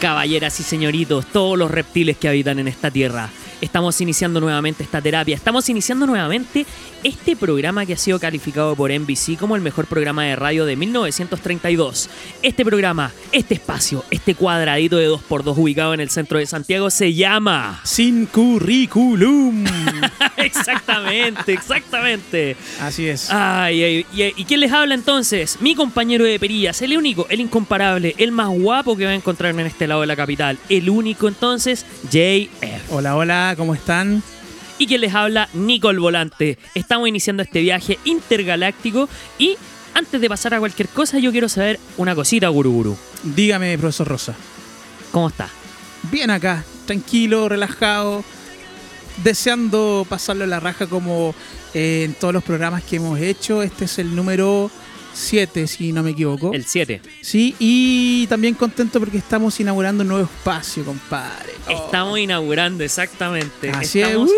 caballeras y señoritos, todos los reptiles que habitan en esta tierra. Estamos iniciando nuevamente esta terapia. Estamos iniciando nuevamente este programa que ha sido calificado por NBC como el mejor programa de radio de 1932. Este programa, este espacio, este cuadradito de 2x2 ubicado en el centro de Santiago se llama... Sin currículum. exactamente, exactamente. Así es. Ay, ay, y, ¿y quién les habla entonces? Mi compañero de perillas, el único, el incomparable, el más guapo que va a encontrar en este lado de la capital. El único entonces, JF. Hola, hola, ¿cómo están? Y quien les habla, Nico el Volante. Estamos iniciando este viaje intergaláctico y antes de pasar a cualquier cosa, yo quiero saber una cosita, Guruguru. Dígame, profesor Rosa. ¿Cómo está? Bien acá, tranquilo, relajado, deseando pasarlo la raja como eh, en todos los programas que hemos hecho. Este es el número 7, si no me equivoco. El 7. Sí, y también contento porque estamos inaugurando un nuevo espacio, compadre. Oh, Estamos inaugurando, exactamente. Así es. ¡uh!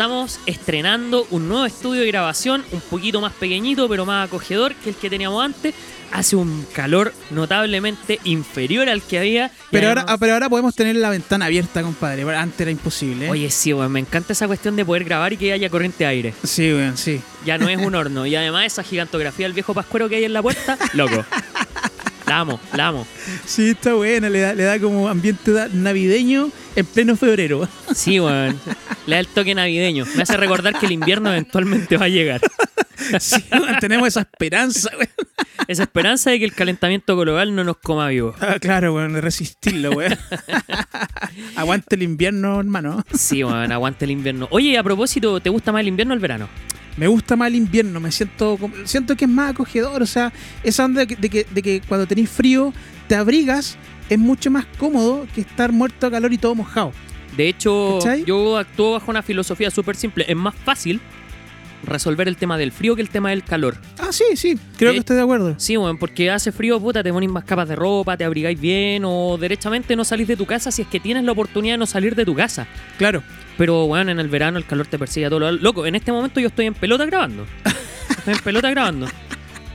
Estamos estrenando un nuevo estudio de grabación, un poquito más pequeñito, pero más acogedor que el que teníamos antes. Hace un calor notablemente inferior al que había. Pero ahora, además- ah, pero ahora podemos tener la ventana abierta, compadre. Antes era imposible. ¿eh? Oye, sí, weón, me encanta esa cuestión de poder grabar y que haya corriente de aire. Sí, weón, sí. Ya no es un horno. Y además esa gigantografía del viejo pascuero que hay en la puerta, loco. La amo, la amo. Sí, está buena, le da, le da como ambiente navideño en pleno febrero. Sí, weón. Le da el toque navideño. Me hace recordar que el invierno eventualmente va a llegar. Sí, weón, tenemos esa esperanza, weón. Esa esperanza de que el calentamiento global no nos coma vivo. Ah, claro, weón, de resistirlo, weón. Aguante el invierno, hermano. Sí, weón, aguante el invierno. Oye, a propósito, ¿te gusta más el invierno o el verano? Me gusta más el invierno, me siento como- siento que es más acogedor, o sea, esa onda de que, de que, de que cuando tenés frío te abrigas es mucho más cómodo que estar muerto de calor y todo mojado. De hecho, ¿Cachai? yo actúo bajo una filosofía súper simple. Es más fácil resolver el tema del frío que el tema del calor. Ah, sí, sí, creo Sí. que estoy de acuerdo. Sí, weón, porque hace frío, puta, te ponéis más capas de ropa, te abrigáis bien o derechamente no salís de tu casa si es que tienes la oportunidad de no salir de tu casa. Claro. Pero, weón, en el verano el calor te persigue a todo lo Loco, en este momento yo estoy en pelota grabando. Estoy en pelota grabando.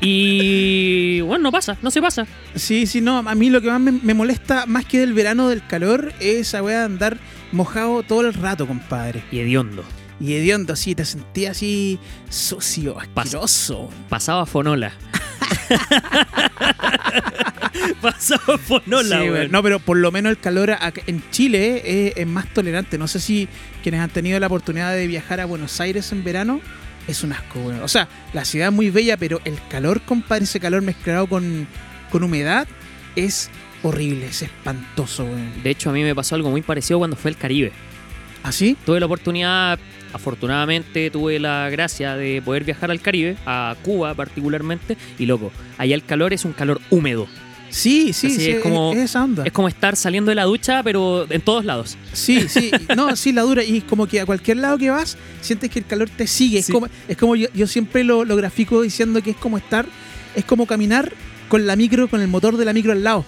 Y, bueno, no pasa, no se pasa. Sí, sí, no, a mí lo que más me, me molesta más que del verano del calor es esa weá de andar mojado todo el rato, compadre. Y hediondo. Y hediondo, así, te sentía así sucio, asqueroso. Pasaba Fonola. Pasaba Fonola, Sí, weón. No, pero por lo menos el calor en Chile es, es más tolerante. No sé si quienes han tenido la oportunidad de viajar a Buenos Aires en verano es un asco, weón. O sea, la ciudad es muy bella, pero el calor, compadre, ese calor mezclado con, con humedad es horrible, es espantoso, weón. De hecho, a mí me pasó algo muy parecido cuando fue el Caribe. ¿Así? Tuve la oportunidad, afortunadamente tuve la gracia de poder viajar al Caribe, a Cuba particularmente, y loco, allá el calor es un calor húmedo. Sí, sí, sí, es como- es esa onda. Es como estar saliendo de la ducha, pero en todos lados. Sí, sí, no, sí, la dura. Y es como que a cualquier lado que vas, sientes que el calor te sigue. Es como, es como yo, yo siempre lo, lo grafico diciendo que es como estar, es como caminar con la micro, con el motor de la micro al lado.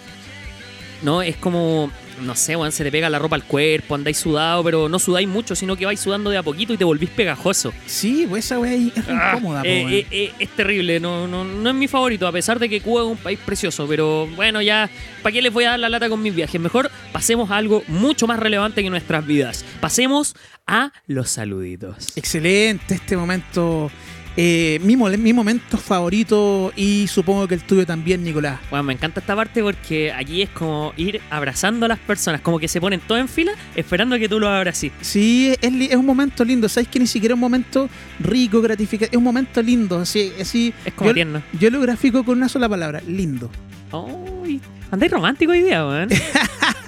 ¿No? Es como, no sé, weón, se te pega la ropa al cuerpo, andáis sudado, pero no sudáis mucho, sino que vais sudando de a poquito y te volvís pegajoso. Sí, pues esa weá es Ah, incómoda, eh, eh, eh, es terrible, no, no, no es mi favorito, a pesar de que Cuba es un país precioso, pero bueno, ya, ¿para qué les voy a dar la lata con mis viajes? Mejor pasemos a algo mucho más relevante que nuestras vidas. Pasemos a los saluditos. Excelente este momento. Eh, mi, mi momento favorito y supongo que el tuyo también, Nicolás. Bueno, me encanta esta parte porque aquí es como ir abrazando a las personas, como que se ponen todos en fila esperando a que tú los abraces. Sí, es, es un momento lindo. Sabes que ni siquiera es un momento rico, gratificante. Es un momento lindo. Así, así Es como yo, tierno. yo lo grafico con una sola palabra: lindo. Uy, andáis romántico hoy día, weón.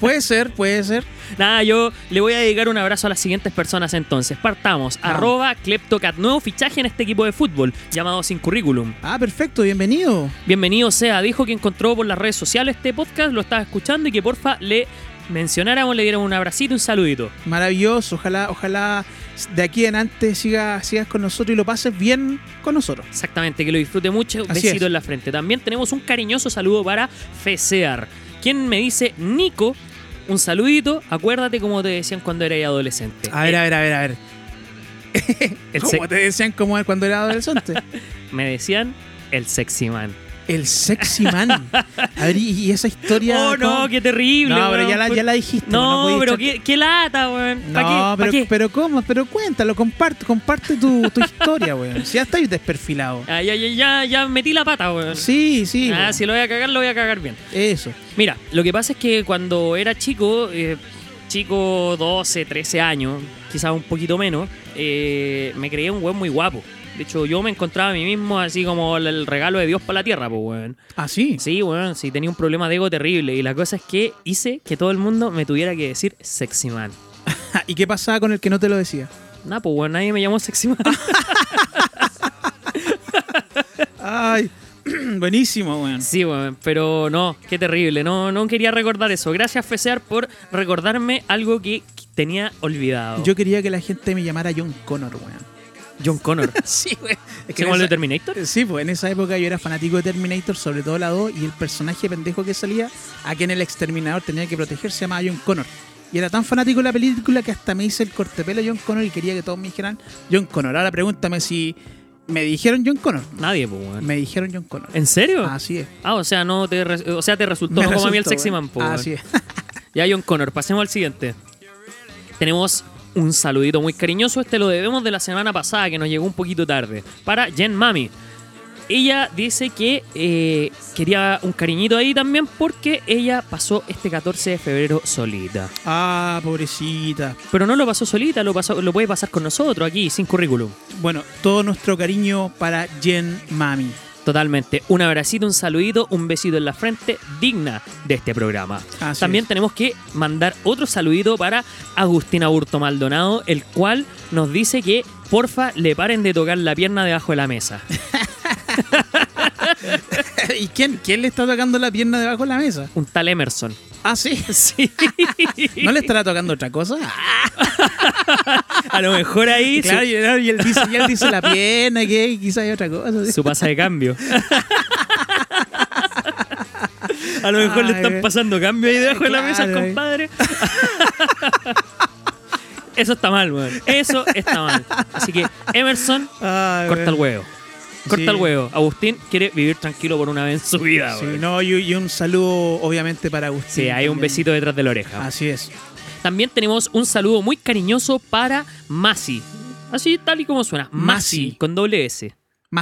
Puede ser, puede ser. Nada, yo le voy a dedicar un abrazo a las siguientes personas entonces. Partamos. Vamos. Arroba Kleptocat, nuevo fichaje en este equipo de fútbol, llamado Sin Currículum. Ah, perfecto, bienvenido. Bienvenido sea, dijo que encontró por las redes sociales este podcast, lo estaba escuchando y que porfa le mencionáramos, le diéramos un abracito, un saludito. Maravilloso. Ojalá, ojalá de aquí en adelante sigas, sigas con nosotros y lo pases bien con nosotros. Exactamente, que lo disfrute mucho, Así besito es. en la frente. También tenemos un cariñoso saludo para Fesear, quien me dice, Nico, un saludito, acuérdate como te decían cuando eras adolescente. A ver, a ver, a ver, a ver. ¿Cómo te decían como cuando era adolescente? me decían el sexy man. El sexy man. A ver, y, y esa historia. Oh, no, ¿cómo? qué terrible. No, pero ya la, ya la dijiste. No, podías pero qué, qué lata, weón. No, ¿Pa' pero, qué? pero ¿cómo? Pero cuéntalo, comparte, comparte tu, tu historia, weón. Si ya estáis desperfilado. Ah, ya, ya, ya, ya metí la pata, weón. Sí, sí. Ah, weón. si lo voy a cagar, lo voy a cagar bien. Eso. Mira, lo que pasa es que cuando era chico, eh, chico 12, 13 años, quizás un poquito menos, eh, me creía un weón muy guapo. De hecho, yo me encontraba a mí mismo así como el- el regalo de Dios para la tierra, pues, weón. Ah, sí. Sí, weón, sí, tenía un problema de ego terrible. Y la cosa es que hice que todo el mundo me tuviera que decir sexy man. ¿Y qué pasaba con el que no te lo decía? Nah, pues, weón, nadie me llamó sexy man. Ay, buenísimo, weón. Sí, weón, pero no, qué terrible. No, no quería recordar eso. Gracias, Fesear, por recordarme algo que tenía olvidado. Yo quería que la gente me llamara John Connor, weón. John Connor. Sí, weón. Es ¿Qué en como el de Terminator? Sí, pues en esa época yo era fanático de Terminator, sobre todo la 2, y el personaje pendejo que salía, a quien el exterminador tenía que proteger, se llamaba John Connor. Y era tan fanático de la película que hasta me hice el cortepelo John Connor y quería que todos me dijeran John Connor. Ahora pregúntame si me dijeron John Connor. Nadie, pues, weón. Me dijeron John Connor. ¿En serio? Así es. Ah, o sea, no te, re- o sea, te resultó Me no como a mí el sexy man, pues. Así es. Ya, John Connor, pasemos al siguiente. Tenemos un saludito muy cariñoso. Este lo debemos de la semana pasada, que nos llegó un poquito tarde. Para Jen Mami. Ella dice que eh, quería un cariñito ahí también porque ella pasó este 14 de febrero solita. Ah, pobrecita. Pero no lo pasó solita, lo, pasó, lo puede pasar con nosotros aquí, sin currículum. Bueno, todo nuestro cariño para Jen Mami. Totalmente. Un abracito, un saludito, un besito en la frente, digna de este programa. Así También es. tenemos que mandar otro saludito para Agustín Aburto Maldonado, el cual nos dice que porfa le paren de tocar la pierna debajo de la mesa. ¿Y quién, quién le está tocando la pierna debajo de la mesa? Un tal Emerson. Ah, sí. Sí. ¿No le estará tocando otra cosa? A lo mejor ahí Claro, su, y él, dice, y él dice la pierna, que quizás hay otra cosa. su pasa de cambio. A lo mejor le están pasando cambio ahí debajo de la mesa, compadre. Eso está mal, weón. Eso está mal. Así que, Emerson, Ay, corta el huevo. Corta Sí. el huevo. Agustín quiere vivir tranquilo por una vez en su vida, Sí, no, y, y un saludo obviamente para Agustín. Sí, hay un besito detrás de la oreja. Así es. También tenemos un saludo muy cariñoso para Masi. Así tal y como suena. Masi, Masi. con doble S.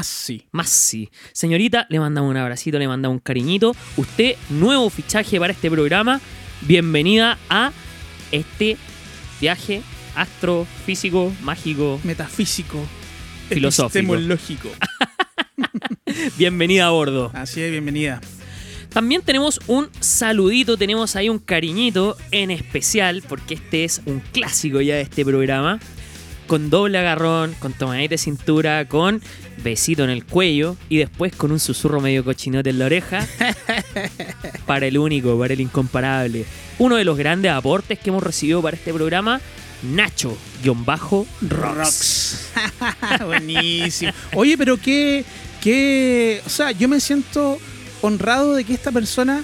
Sí. Masi. Señorita, le mandamos un abracito, le mandamos un cariñito. Usted, nuevo fichaje para este programa. Bienvenida a este viaje astrofísico, mágico. Metafísico. Filosófico. Epistemológico. Bienvenida a bordo. Así es, bienvenida. También tenemos un saludito, tenemos ahí un cariñito en especial, porque este es un clásico ya de este programa. Con doble agarrón, con tomadita de cintura, con besito en el cuello y después con un susurro medio cochinote en la oreja. para el único, para el incomparable. Uno de los grandes aportes que hemos recibido para este programa, Nacho-Rocks. Buenísimo. Oye, pero qué, qué. O sea, yo me siento honrado de que esta persona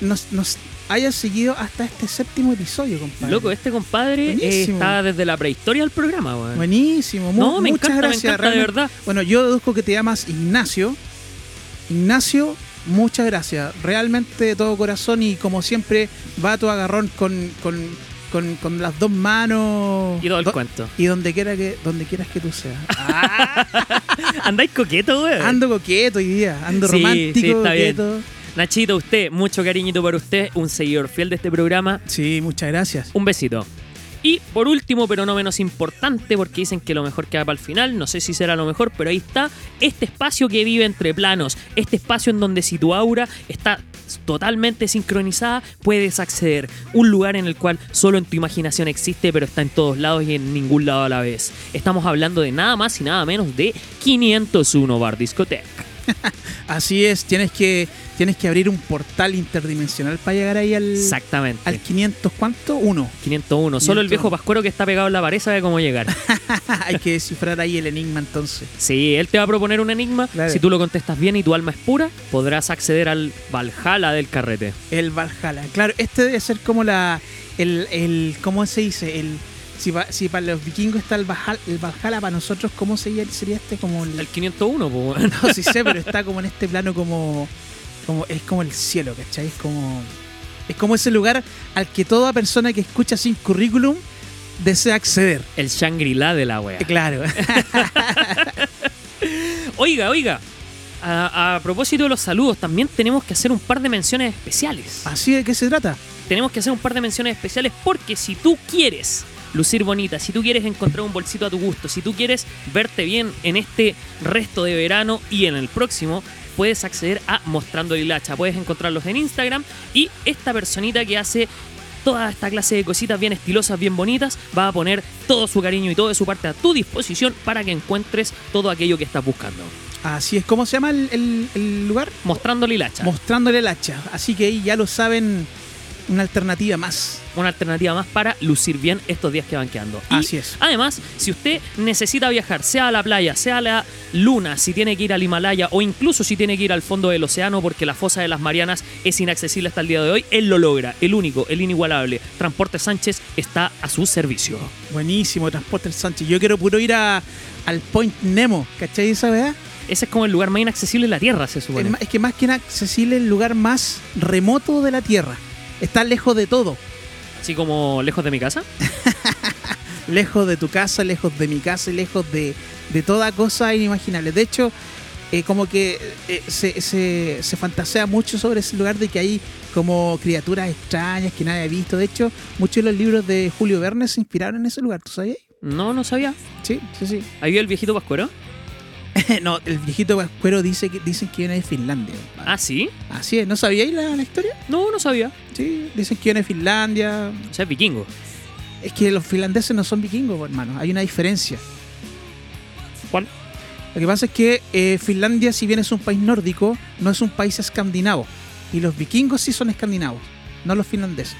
nos, nos haya seguido hasta este séptimo episodio, compadre. Loco, este compadre eh, está desde la prehistoria del programa, weón. Buenísimo. No, me muchas encanta, me gracias. encanta, de verdad. Bueno, yo deduzco que te llamas Ignacio. Ignacio, muchas gracias. Realmente de todo corazón y como siempre va tu agarrón con, con, con, con las dos manos. Y todo el Do- cuento. Y donde quiera que donde quieras que tú seas. ¿Andáis coqueto, weón? Ando coqueto hoy día, ando Sí, romántico, sí, está bien. Nachito, usted, mucho cariñito para usted, un seguidor fiel de este programa. Sí, muchas gracias. Un besito. Y por último, pero no menos importante, porque dicen que lo mejor queda para el final, no sé si será lo mejor, pero ahí está este espacio que vive entre planos, este espacio en donde si tu aura está totalmente sincronizada, puedes acceder. Un lugar en el cual solo en tu imaginación existe, pero está en todos lados y en ningún lado a la vez. Estamos hablando de nada más y nada menos de 501 Bar Discoteca. Así es, tienes que tienes que abrir un portal interdimensional para llegar ahí al Exactamente. al 500 ¿cuánto? Uno. 501. Solo el 501. viejo pascuero que está pegado en la pared sabe cómo llegar. Hay que descifrar ahí el enigma entonces. Sí, él te va a proponer un enigma. Claro. Si tú lo contestas bien y tu alma es pura, podrás acceder al Valhalla del carrete. El Valhalla. Claro, este debe ser como la el, el ¿cómo se dice? El Si, pa- si para los vikingos está el Valhalla, el Valhalla, para nosotros, ¿cómo sería, sería este? Como el, El 501, pues. No, sí sé, pero está como en este plano como, como es como el cielo, ¿cachai? Es como es como ese lugar al que toda persona que escucha sin currículum desea acceder. El Shangri-La de la wea. Claro. Oiga, oiga. A, a propósito de los saludos, también tenemos que hacer un par de menciones especiales. Así de qué se trata. Tenemos que hacer un par de menciones especiales porque si tú quieres lucir bonita, si tú quieres encontrar un bolsito a tu gusto, si tú quieres verte bien en este resto de verano y en el próximo, puedes acceder a Mostrando Hilacha. Puedes encontrarlos en Instagram y esta personita que hace toda esta clase de cositas bien estilosas, bien bonitas, va a poner todo su cariño y toda su parte a tu disposición para que encuentres todo aquello que estás buscando. Así es. ¿Cómo se llama el, el- el lugar? Mostrando Hilacha. Mostrándole el hacha. Así que ahí ya lo saben, una alternativa más. una alternativa más para lucir bien estos días que van quedando. Y Así es. Además, si usted necesita viajar, sea a la playa, sea a la luna, si tiene que ir al Himalaya o incluso si tiene que ir al fondo del océano porque la fosa de las Marianas es inaccesible hasta el día de hoy, él lo logra. El único, el inigualable. Transporte Sánchez está a su servicio. Buenísimo, Transporte Sánchez. Yo quiero puro ir a, al Point Nemo, ¿cachai esa verdad? Ese es como el lugar más inaccesible de la Tierra, se Es, supone. ma- es que más que inaccesible el lugar más remoto de la Tierra. Está lejos de todo. Así como lejos de mi casa. lejos de tu casa, lejos de mi casa y lejos de, de toda cosa inimaginable. De hecho, eh, como que eh, se, se, se fantasea mucho sobre ese lugar de que hay como criaturas extrañas que nadie ha visto. De hecho, muchos de los libros de Julio Verne se inspiraron en ese lugar, ¿tú sabías? No, no sabía. Sí, sí, sí. ¿Ahí vio el viejito Pascuero? no, el viejito Pascuero dice que, dicen que viene de Finlandia. Ah, sí. Así es, ¿no sabíais la, la historia? No, no sabía. Sí, dicen que viene de Finlandia. O sea, es vikingo. Es que los finlandeses no son vikingos, hermano. Hay una diferencia. ¿Cuál? Lo que pasa es que eh, Finlandia, si bien es un país nórdico, no es un país escandinavo. Y los vikingos sí son escandinavos, no los finlandeses.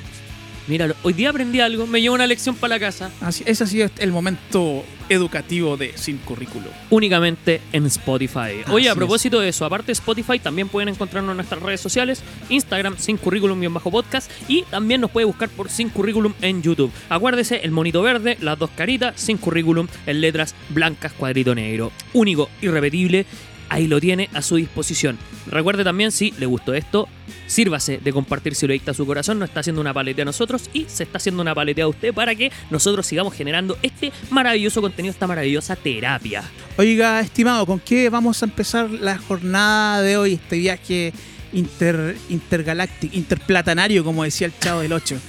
Mira, hoy día aprendí algo, me llevo una lección para la casa. Así, ese ha sido el momento educativo de Sin Currículo. únicamente en Spotify. Oye, a propósito de eso, aparte de Spotify, también pueden encontrarnos en nuestras redes sociales, Instagram, sin currículum-podcast, y también nos puede buscar por sin currículum en YouTube. Acuérdese, el monito verde, las dos caritas, sin currículum, en letras blancas, cuadrito negro. Único, irrepetible, ahí lo tiene a su disposición. Recuerde también, si le gustó esto, sírvase de compartir si lo dicta a su corazón, no está haciendo una paletea a nosotros y se está haciendo una paletea a usted para que nosotros sigamos generando este maravilloso contenido, esta maravillosa terapia. Oiga, estimado, ¿con qué vamos a empezar la jornada de hoy? Este viaje inter, intergaláctico, interplatanario, como decía el chavo del 8.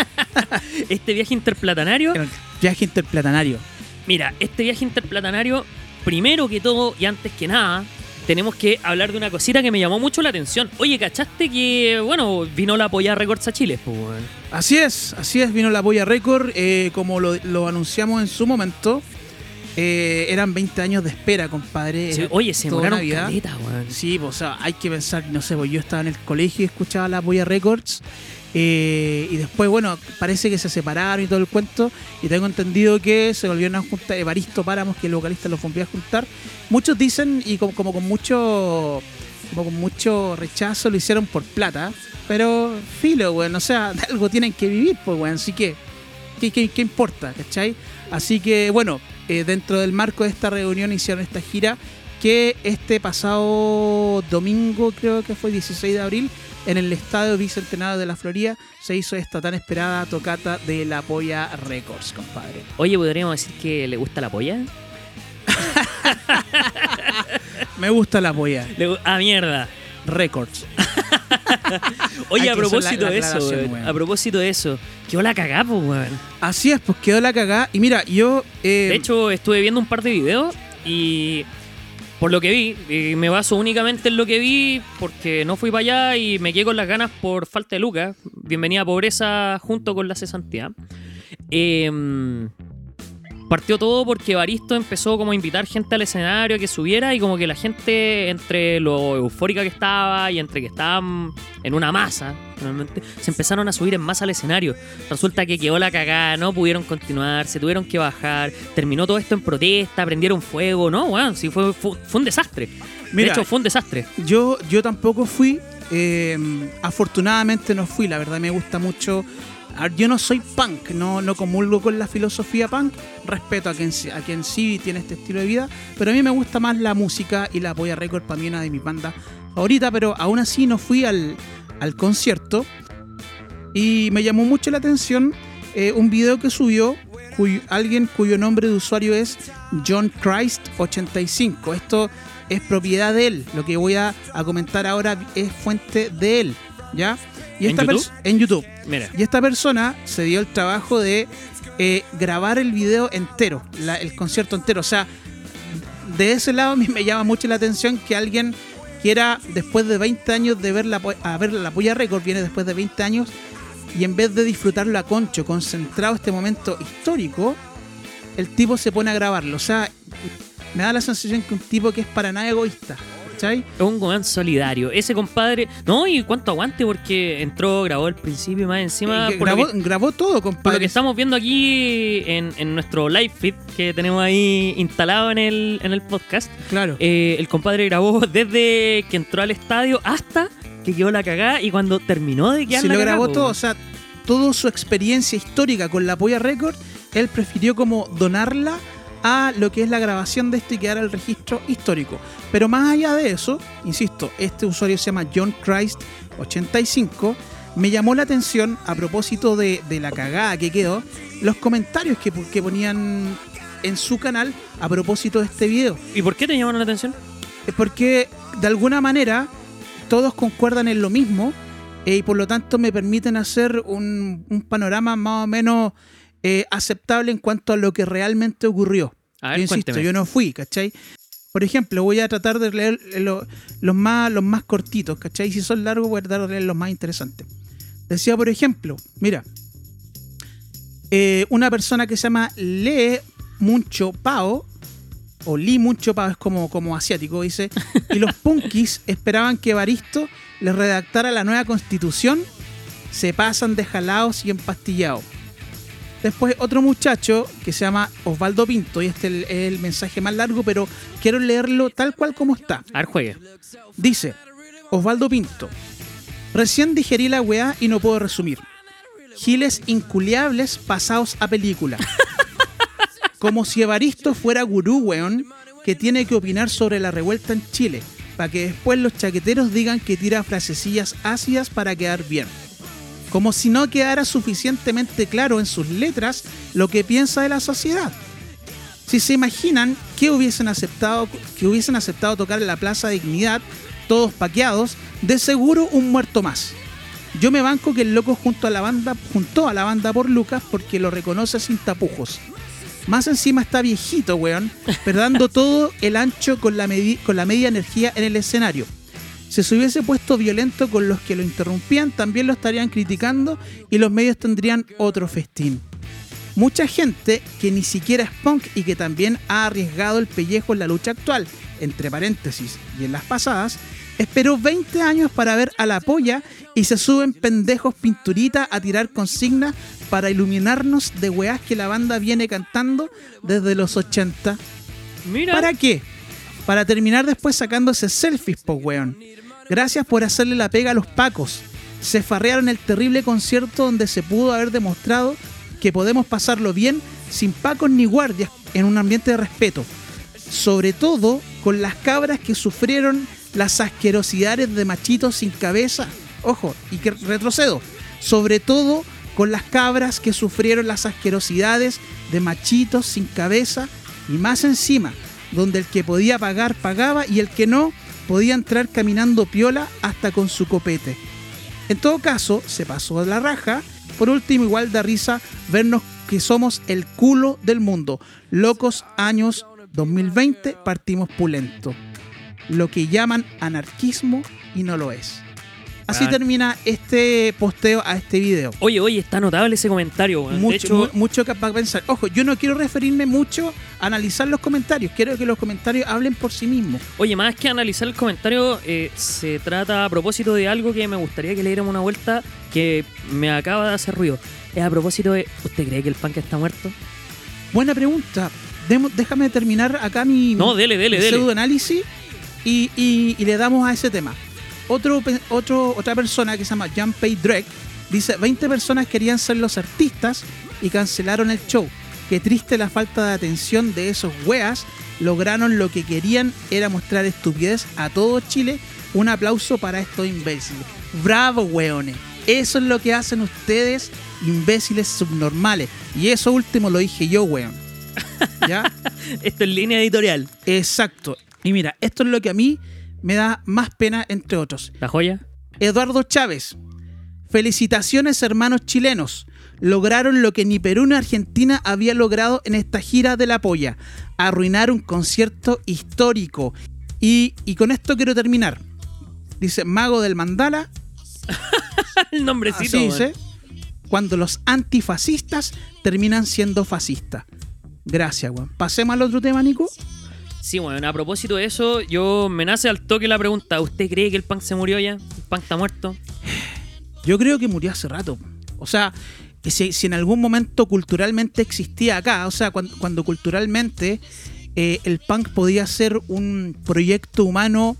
Este viaje interplatanario, viaje interplatanario. mira, este viaje interplatanario, primero que todo y antes que nada, tenemos que hablar de una cosita que me llamó mucho la atención. Oye, ¿cachaste que, bueno, vino la apoyar Records a Chile? Así es, así es, vino la Polla Record, eh, como lo, lo anunciamos en su momento. Eh, eran 20 años de espera, compadre. Sí, oye, se demoraron caleta, weón. Sí, pues, o sea, hay que pensar, no sé, pues yo estaba en el colegio y escuchaba la Polla Records. eh, y después, bueno, parece que se separaron y todo el cuento. Y tengo entendido que se volvieron a juntar. Evaristo Páramos, que el vocalista los volvió a juntar. Muchos dicen, y como, como con mucho como con mucho rechazo, lo hicieron por plata. Pero, filo, weón, o sea, de algo tienen que vivir, pues, weón. Así que, ¿qué, qué, qué importa, cachai? Así que, bueno, eh, dentro del marco de esta reunión hicieron esta gira que este pasado domingo, creo que fue 16 de abril, en el Estadio Bicentenario de la Florida, se hizo esta tan esperada tocata de la Polla Records, compadre. Oye, ¿podríamos decir que le gusta la polla? Me gusta la Polla Le ah, mierda. Records. Oye, a propósito de eso, weón, weón. a propósito de eso, quedó la cagá, pues, weón. Así es, pues quedó la cagada. Y mira, yo... eh, De hecho, estuve viendo un par de videos y por lo que vi, y me baso únicamente en lo que vi porque no fui para allá y me quedé con las ganas por falta de lucas. Bienvenida a pobreza junto con la cesantía. Em, partió todo porque Baristo empezó como a invitar gente al escenario a que subiera y como que la gente entre lo eufórica que estaba y entre que estaban en una masa, realmente, se empezaron a subir en masa al escenario. Resulta que quedó la cagada, no pudieron continuar, se tuvieron que bajar, terminó todo esto en protesta, prendieron fuego, no, weón, sí fue, fue, fue un desastre. Mira, de hecho, fue un desastre. Yo, yo tampoco fui. eh, afortunadamente no fui, la verdad me gusta mucho yo no soy punk, no, no comulgo con la filosofía punk, respeto a quien, a quien sí tiene este estilo de vida, pero a mí me gusta más la música y la Polla Record para mí una de mis bandas favoritas, pero aún así no fui al, al concierto y me llamó mucho la atención eh, un video que subió cuyo- alguien cuyo nombre de usuario es John Christ 85. Esto es propiedad de él. Lo que voy a, a comentar ahora es fuente de él, ¿ya? Y ¿En esta YouTube? en YouTube. Mira. Y esta persona se dio el trabajo de eh, grabar el video entero, la- el concierto entero. O sea, de ese lado a mí me llama mucho la atención que alguien quiera, después de 20 años de ver la, a ver la Polla Record, viene después de 20 años, y en vez de disfrutarlo a concho, concentrado este momento histórico, el tipo se pone a grabarlo. O sea, me da la sensación que un tipo que es para nada egoísta. ¿Cachai? Es un weón solidario. Ese compadre. No, y cuánto aguante porque entró, grabó el principio y más encima. Eh, por, grabó, que, grabó todo, por lo compadre. que estamos viendo aquí en, en nuestro live feed que tenemos ahí instalado en el, en el podcast. Claro. eh, el compadre grabó desde que entró al estadio hasta que quedó la cagada y cuando terminó de quedar Se la lo grabó todo, o sea, toda su experiencia histórica con la Polla Record, él prefirió como donarla a lo que es la grabación de esto y quedar el registro histórico. Pero más allá de eso, insisto, este usuario se llama John Christ 85. Me llamó la atención a propósito de, de la cagada que quedó, los comentarios que, que ponían en su canal a propósito de este video. ¿Y por qué te llamaron la atención? Es porque de alguna manera todos concuerdan en lo mismo eh, y por lo tanto me permiten hacer un, un panorama más o menos eh, aceptable en cuanto a lo que realmente ocurrió. A ver, yo insisto, cuénteme. yo no fui, ¿cachai? Por ejemplo, voy a tratar de leer los, más, los más cortitos, ¿cachai? Si son largos, voy a tratar de leer los más interesantes. Decía, por ejemplo, mira, eh, una persona que se llama Lee Muncho Pao, o Lee Muncho Pao es como, como asiático, dice, y los punkis esperaban que Baristo les redactara la nueva constitución, se pasan de jalados y empastillados. Después otro muchacho que se llama Osvaldo Pinto, y este es el, mensaje más largo, pero quiero leerlo tal cual como está. A ver, juegue. Dice, Osvaldo Pinto, recién digerí la weá y no puedo resumir. Giles inculiables pasados a película. Como si Evaristo fuera gurú, weón, que tiene que opinar sobre la revuelta en Chile, para que después los chaqueteros digan que tira frasecillas ácidas para quedar bien. Como si no quedara suficientemente claro en sus letras lo que piensa de la sociedad. Si se imaginan que hubiesen aceptado, que hubiesen aceptado tocar en la Plaza Dignidad, todos paqueados, de seguro un muerto más. Yo me banco que el loco junto a la banda, juntó a la banda por Lucas porque lo reconoce sin tapujos. Más encima está viejito, weón, pero dando todo el ancho con la, con la media energía en el escenario. Si se hubiese puesto violento con los que lo interrumpían, también lo estarían criticando y los medios tendrían otro festín. Mucha gente que ni siquiera es punk y que también ha arriesgado el pellejo en la lucha actual, entre paréntesis, y en las pasadas, esperó 20 años para ver a la polla y se suben pendejos pinturitas a tirar consignas para iluminarnos de weás que la banda viene cantando desde los 80. Mira. ¿Para qué? Para terminar después sacándose selfies, po weón. Gracias por hacerle la pega a los pacos. Se farrearon el terrible concierto donde se pudo haber demostrado que podemos pasarlo bien sin pacos ni guardias en un ambiente de respeto. Sobre todo con las cabras que sufrieron las asquerosidades de machitos sin cabeza. Ojo, y que retrocedo. Sobre todo con las cabras que sufrieron las asquerosidades de machitos sin cabeza y más encima, donde el que podía pagar pagaba y el que no podía entrar caminando piola hasta con su copete. En todo caso, se pasó de la raja. Por último, igual da risa vernos que somos el culo del mundo. Locos años 2020, partimos pulento. Lo que llaman anarquismo y no lo es. Así Ah. termina este posteo a este video. Oye, oye, está notable ese comentario. De Mucho, hecho, mu- mucho capaz de pensar. Ojo, yo no quiero referirme mucho a analizar los comentarios. Quiero que los comentarios hablen por sí mismos. Oye, más que analizar el comentario, eh, se trata a propósito de algo que me gustaría que le diéramos una vuelta que me acaba de hacer ruido. Es a propósito de, ¿usted cree que el punk está muerto? Buena pregunta. Demo- déjame terminar acá mi, No, dele, dele, mi dele. pseudoanálisis y, y- y le damos a ese tema. Otro, otra persona que se llama Jan Pay Drake Dice, 20 personas querían ser los artistas y cancelaron el show. Qué triste la falta de atención de esos weas. Lograron lo que querían, era mostrar estupidez a todo Chile. Un aplauso para estos imbéciles. Bravo, weones. Eso es lo que hacen ustedes, imbéciles subnormales. Y eso último lo dije yo, weón. ¿Ya? Esto es línea editorial. Exacto. Y mira, esto es lo que a mí me da más pena, entre otros. ¿La joya? Eduardo Chávez. Felicitaciones, hermanos chilenos. Lograron lo que ni Perú ni Argentina había logrado en esta gira de la polla. Arruinar un concierto histórico. Y, y con esto quiero terminar. Dice Mago del Mandala. el nombrecito. Así dice. Cuando los antifascistas terminan siendo fascistas. Gracias, weón. Pasemos al otro tema, Nico. Sí, bueno, a propósito de eso, yo me nace al toque la pregunta. ¿Usted cree que el punk se murió ya? ¿El punk está muerto? Yo creo que murió hace rato. O sea, que si, si en algún momento culturalmente existía acá, o sea, cuando, cuando culturalmente eh, el punk podía ser un proyecto humano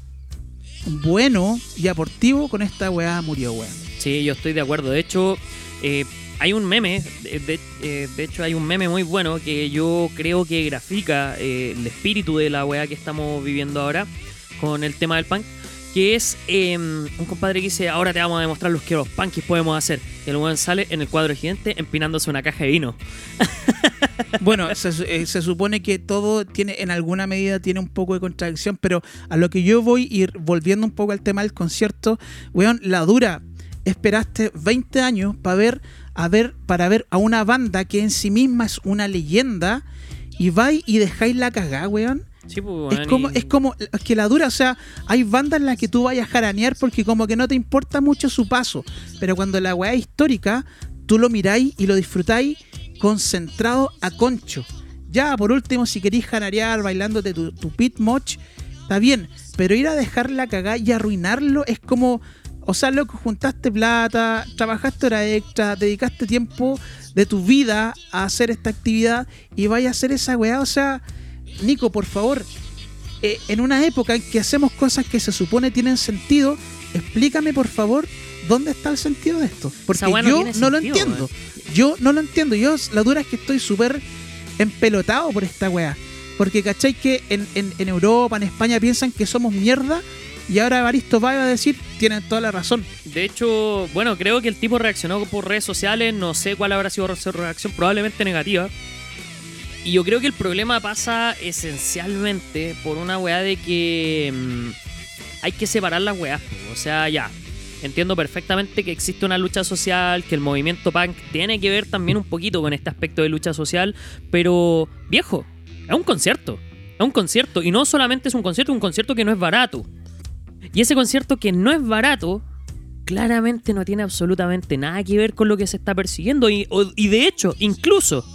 bueno y aportivo, con esta weá murió, weón. Sí, yo estoy de acuerdo. De hecho, eh, hay un meme, de, de- eh, de hecho hay un meme muy bueno que yo creo que grafica eh, el espíritu de la weá que estamos viviendo ahora con el tema del punk, que es eh, un compadre que dice, ahora te vamos a demostrar lo que los punkis podemos hacer. Y el weón sale en el cuadro gigante empinándose una caja de vino. Bueno, eh, se supone que todo tiene, en alguna medida, tiene un poco de contradicción, pero a lo que yo voy ir volviendo un poco al tema del concierto, weón, la dura, esperaste 20 años para ver, a ver, para ver a una banda que en sí misma es una leyenda y vais y dejáis la cagá, weón. Sí, pues, Es como, y- es como es que la dura, o sea, hay bandas en las que tú vayas a jaranear porque como que no te importa mucho su paso. Pero cuando la weá es histórica, tú lo miráis y lo disfrutáis concentrado a concho. Ya, por último, si queréis jaranear bailándote tu, tu pit moch, está bien. Pero ir a dejarla cagar y arruinarlo es como. O sea, loco, juntaste plata, trabajaste hora extra, dedicaste tiempo de tu vida a hacer esta actividad y vaya a hacer esa weá. O sea, Nico, por favor, eh, en una época en que hacemos cosas que se supone tienen sentido, explícame por favor dónde está el sentido de esto. Porque yo no lo entiendo. Yo no lo entiendo. Yo, la dura es que estoy súper empelotado por esta weá. Porque, ¿cachai? Que en, en- en Europa, en España, piensan que somos mierda. Y ahora Evaristo va a decir, tienen toda la razón. De hecho, bueno, creo que el tipo reaccionó por redes sociales, no sé cuál habrá sido su reacción, probablemente negativa. Y yo creo que el problema pasa esencialmente por una weá de que mm, hay que separar las weás. po. O sea, ya, entiendo perfectamente que existe una lucha social, que el movimiento punk tiene que ver también un poquito con este aspecto de lucha social, pero viejo, es un concierto. Es un concierto. Y no solamente es un concierto, es un concierto que no es barato. Y ese concierto que no es barato, claramente no tiene absolutamente nada que ver con lo que se está persiguiendo. Y, de hecho, incluso,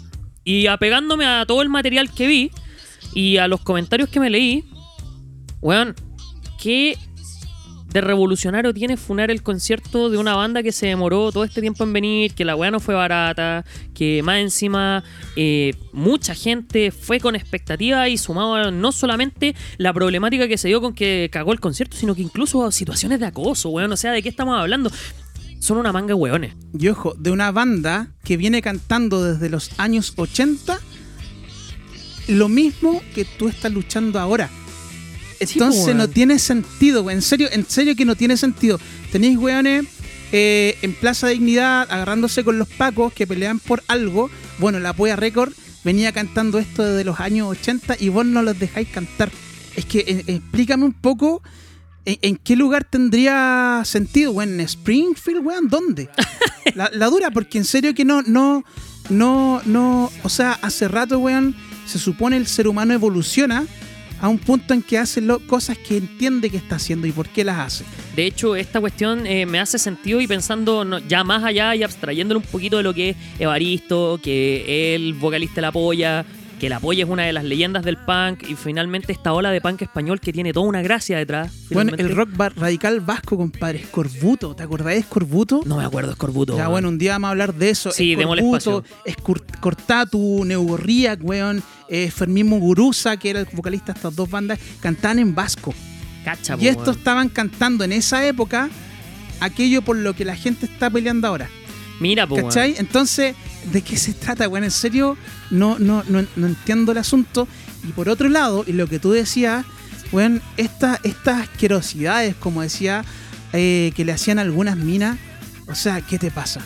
y apegándome a todo el material que vi y a los comentarios que me leí, weón, ¿qué de revolucionario tiene funar el concierto de una banda que se demoró todo este tiempo en venir, que la weá no fue barata, que más encima eh, mucha gente fue con expectativa y sumado a no solamente la problemática que se dio con que cagó el concierto, sino que incluso situaciones de acoso, weón, o sea, ¿de qué estamos hablando? Son una manga de weones. Y ojo, de una banda que viene cantando desde los años 80 lo mismo que tú estás luchando ahora. Entonces no tiene sentido, güey. En serio, en serio que no tiene sentido. Tenéis weones eh, en Plaza Dignidad agarrándose con los pacos que pelean por algo. Bueno, la Polla Record venía cantando esto desde los años 80 y vos no los dejáis cantar. Es que eh, explícame un poco en, en qué lugar tendría sentido, weón. ¿En Springfield, weón? ¿Dónde? La, la dura, porque en serio que no, no, no, no. O sea, hace rato, weón, se supone el ser humano evoluciona a un punto en que hace lo- cosas que entiende que está haciendo y por qué las hace. De hecho, esta cuestión eh, me hace sentido y pensando no- ya más allá y abstrayéndolo un poquito de lo que es Evaristo, que el vocalista La Polla, que La Polla es una de las leyendas del punk y finalmente esta ola de punk español que tiene toda una gracia detrás. Bueno, el rock radical vasco, compadre, Escorbuto. ¿Te acordás de Escorbuto? No me acuerdo, Escorbuto. Ya, bueno, un día vamos a hablar de eso. Sí, Escorbuto, Cortatu, Neugorriac, weón, eh, Fermín Muguruza, que era el vocalista de estas dos bandas, cantaban en vasco. Cacha, po, Y estos weón. estaban cantando en esa época aquello por lo que la gente está peleando ahora. Mira, pues. ¿Cachai? Entonces, ¿de qué se trata, weón? En serio, no, no, no, no entiendo el asunto. Y por otro lado, y lo que tú decías, weón, esta, estas asquerosidades, como decía, eh, que le hacían algunas minas, o sea, ¿qué te pasa?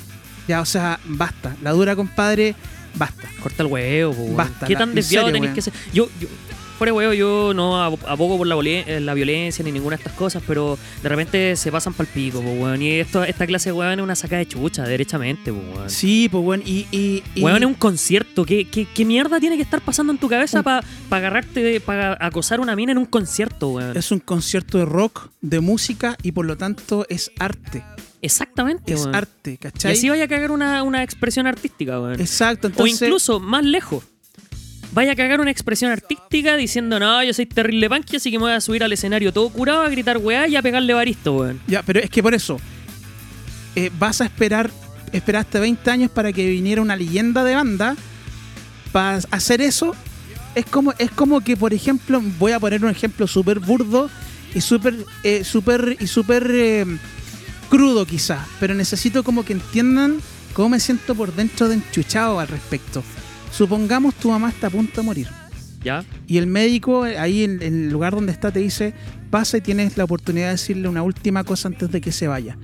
Ya, o sea, basta. La dura, compadre, basta. Corta el huevo, weón. Basta, ¿Qué la- tan en desviado serio, tenés weón. que ser? Yo, yo, fuera huevo, yo no abo- abogo por la, eh, la violencia ni ninguna de estas cosas, pero de repente se pasan pa'l pico, po, weón. Y esto, esta clase de weón es una saca de chucha, derechamente, po, weón. Sí, pues, weón, y... y, y- Weón, es un concierto. ¿Qué, qué, qué mierda tiene que estar pasando en tu cabeza para agarrarte, para acosar una mina en un concierto, weón? Es un concierto de rock, de música, y por lo tanto es arte. Exactamente, Es weón. arte, Y ¿cachai? así vaya a cagar una, una expresión artística, weón. Exacto, O entonces... incluso más lejos. Vaya a cagar una expresión artística diciendo, no, yo soy terrible punk, así que me voy a subir al escenario todo curado a gritar weá y a pegarle baristo, weón. Ya, pero es que por eso, eh, vas a esperar, esperaste 20 años para que viniera una leyenda de banda, para hacer eso, es como, es como que, por ejemplo, voy a poner un ejemplo súper burdo y súper, eh, súper, y súper eh, crudo quizás, pero necesito como que entiendan cómo me siento por dentro de enchuchado al respecto. Supongamos tu mamá está a punto de morir. ¿Ya? Y el médico eh, ahí en, en el lugar donde está te dice, pasa y tienes la oportunidad de decirle una última cosa antes de que se vaya.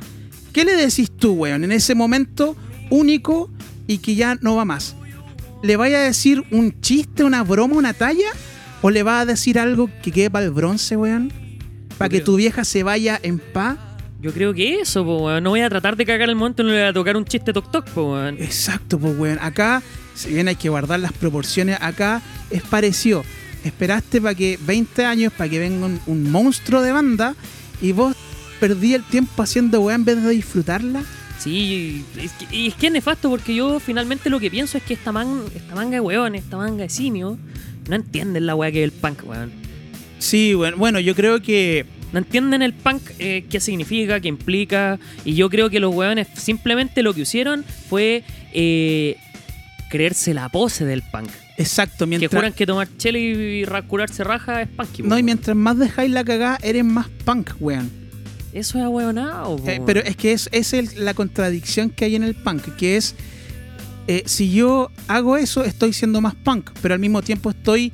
¿Qué le decís tú, weón, en ese momento único y que ya no va más? ¿Le vaya a decir un chiste, una broma, una talla? ¿O le va a decir algo que quede para el bronce, weón? Para que creo- tu vieja se vaya en paz. Yo creo que eso, po, weón. No voy a tratar de cagar el momento, no le voy a tocar un chiste toc toc, po, weón. Exacto, pues, weón. Acá, si bien hay que guardar las proporciones, acá es parecido. Esperaste para que 20 años, para que venga un, un monstruo de banda y vos perdí el tiempo haciendo weá en vez de disfrutarla. Sí, es que, y es que es nefasto porque yo finalmente lo que pienso es que esta, man, esta manga de weón, esta manga de simio, no entienden la weá que es el punk, weón. Sí, bueno, bueno yo creo que No entienden el punk, eh, qué significa, qué implica. Y yo creo que los weones simplemente lo que hicieron fue eh, creerse la pose del punk. exacto, Que mientras juran que tomar chela y ra- curarse raja es punky. po, no y mientras más dejáis la cagada, eres más punk, weón. Eso es ahueonado, Eh, pero es que es, es el- la contradicción que hay en el punk, que es eh, si yo hago eso, estoy siendo más punk, pero al mismo tiempo estoy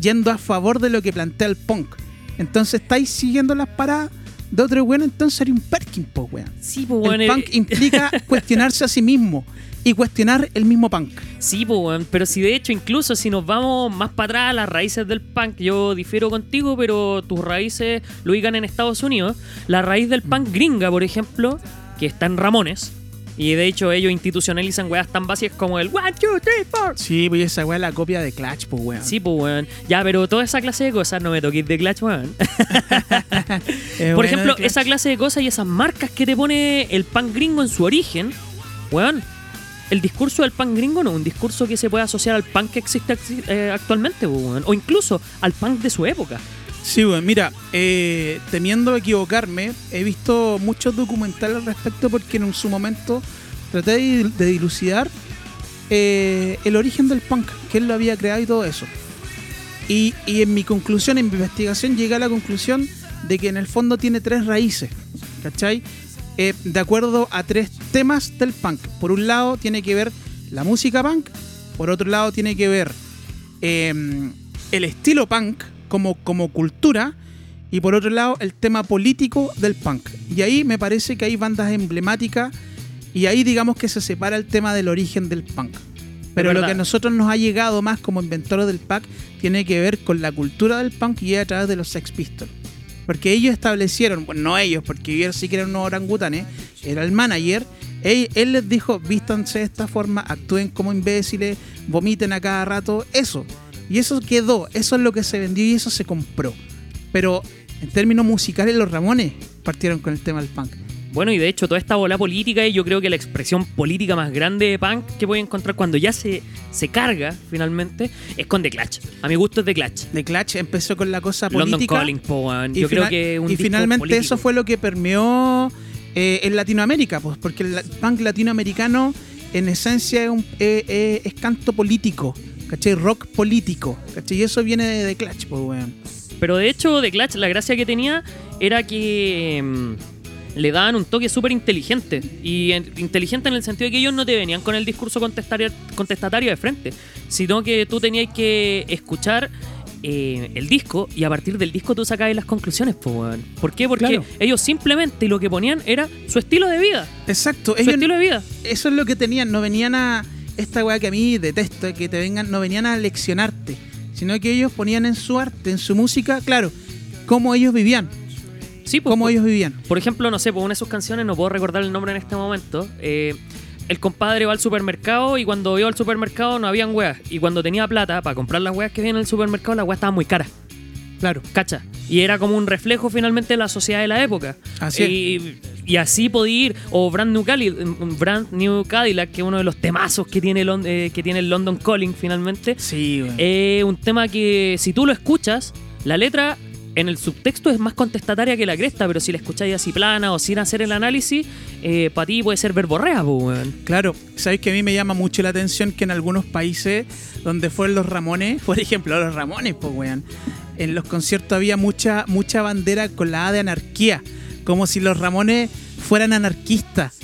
yendo a favor de lo que plantea el punk. Entonces estáis siguiendo las paradas de otro weón, entonces eres un Perkin, po, weón. Sí, po, weón, El eh, punk implica cuestionarse a sí mismo y cuestionar el mismo punk. Sí, weón, pero si de hecho incluso si nos vamos más para atrás a las raíces del punk, yo difiero contigo, pero tus raíces lo ubican en Estados Unidos. La raíz del punk gringa, por ejemplo, que está en Ramones, y de hecho ellos institucionalizan weas tan básicas como el 1, 2, 3, 4. Sí, pues esa weá es la copia de Clutch, po, weón. Sí, pues, weón. Ya, pero toda esa clase de cosas no me toquéis de Clutch, weón. Por bueno ejemplo, esa clase de cosas y esas marcas que te pone el punk gringo en su origen, weón. El discurso del punk gringo no es un discurso que se puede asociar al punk que existe eh, actualmente, weón. O incluso al punk de su época. Sí, bueno, mira, eh, temiendo equivocarme, he visto muchos documentales al respecto porque en su momento traté de, dilucidar eh, el origen del punk, que él lo había creado y todo eso. Y, y en mi conclusión, en mi investigación, llegué a la conclusión de que en el fondo tiene tres raíces, ¿cachai? Eh, de acuerdo a tres temas del punk. Por un lado tiene que ver la música punk, por otro lado tiene que ver eh, el estilo punk como, como cultura y por otro lado el tema político del punk. Y ahí me parece que hay bandas emblemáticas y ahí digamos que se separa el tema del origen del punk. Pero lo que a nosotros nos ha llegado más como inventores del punk tiene que ver con la cultura del punk y es a través de los Sex Pistols. Porque ellos establecieron, bueno, no ellos, porque ellos sí que eran unos orangutanes, era el manager. Él, él les dijo, vístanse de esta forma, actúen como imbéciles, vomiten a cada rato, eso. Y eso quedó, eso es lo que se vendió y eso se compró. Pero en términos musicales, los Ramones partieron con el tema del punk. Bueno, y de hecho, toda esta bola política, y yo creo que la expresión política más grande de punk que voy a encontrar cuando ya se, se carga finalmente es con The Clutch. A mi gusto es The Clutch. The Clutch empezó con la cosa London política. Calling, po, weón. y Yo creo que un y disco finalmente político. eso fue lo que permeó eh, en Latinoamérica, pues, porque el punk latinoamericano en esencia es, un, eh, eh, es canto político, ¿cachai? Rock político, ¿cachai? Y eso viene de, The Clutch, pues, weón. Pero de hecho, The Clutch, la gracia que tenía era que. Le daban un toque súper inteligente. Y en- inteligente en el sentido de que ellos no te venían con el discurso contestatario, contestatario de frente, sino que tú tenías que escuchar eh, el disco y a partir del disco tú sacabas las conclusiones, weón. ¿Por qué? Porque Claro. ellos simplemente lo que ponían era su estilo de vida. Exacto. Su Ellos, estilo de vida. eso es lo que tenían. No venían a. Esta weá que a mí detesto, que te vengan. No venían a leccionarte. Sino que ellos ponían en su arte, en su música, claro, cómo ellos vivían. Sí, po, Cómo po- ellos vivían. Por ejemplo, no sé, por una de sus canciones, no puedo recordar el nombre en este momento. eh, el compadre va al supermercado y cuando iba al supermercado no habían weas. Y cuando tenía plata para comprar las weas que había en el supermercado, las weas estaban muy caras. Claro. ¿Cacha? Y era como un reflejo finalmente de la sociedad de la época. Así es. y, así podía ir. O Brand New, Cadillac, Brand New Cadillac, que es uno de los temazos que tiene, Lon- eh, que tiene el London Calling finalmente. Sí, weón. Es un tema que si tú lo escuchas, la letra en el subtexto es más contestataria que la cresta, pero si la escucháis así plana o sin hacer el análisis, para ti puede ser verborrea, weón. Claro, sabéis que a mí me llama mucho la atención que en algunos países donde fueron los Ramones, por ejemplo, los Ramones, pues weón, en los conciertos había mucha, mucha bandera con la A de anarquía, como si los Ramones fueran anarquistas.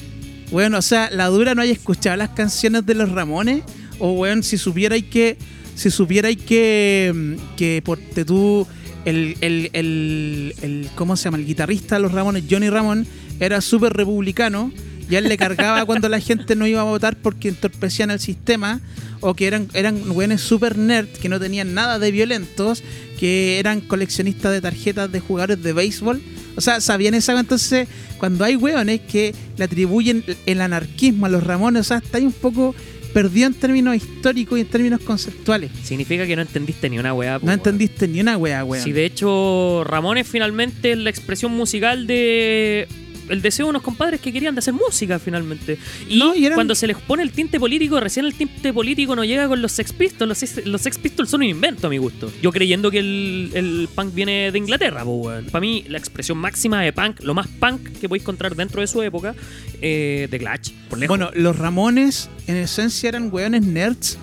Bueno, o sea, la dura no haya escuchado las canciones de los Ramones, o weón, si supierais que, si supierais que, que por te tú, el, el, el, el- ¿cómo se llama? El guitarrista de los Ramones, Johnny Ramón, era súper republicano, y él le cargaba cuando la gente no iba a votar porque entorpecían el sistema, o que eran, eran weones super nerd, que no tenían nada de violentos, que eran coleccionistas de tarjetas de jugadores de béisbol. O sea, sabían esa entonces cuando hay weones que le atribuyen el anarquismo a los Ramones, o sea, está ahí un poco perdido en términos históricos y en términos conceptuales. Significa que no entendiste ni una weá. po, No entendiste ni una wea, weón. Sí, de hecho, Ramones finalmente es la expresión musical de el deseo de unos compadres que querían de hacer música finalmente. Y, No, y eran- cuando se les pone el tinte político, recién el tinte político no llega con los Sex Pistols. Los, Sex- los Sex Pistols son un invento a mi gusto. Yo creyendo que el, el punk viene de Inglaterra, Para mí, la expresión máxima de punk, lo más punk que podéis encontrar dentro de su época, eh, de Clutch, por lejos. Bueno, los Ramones en esencia eran weones nerds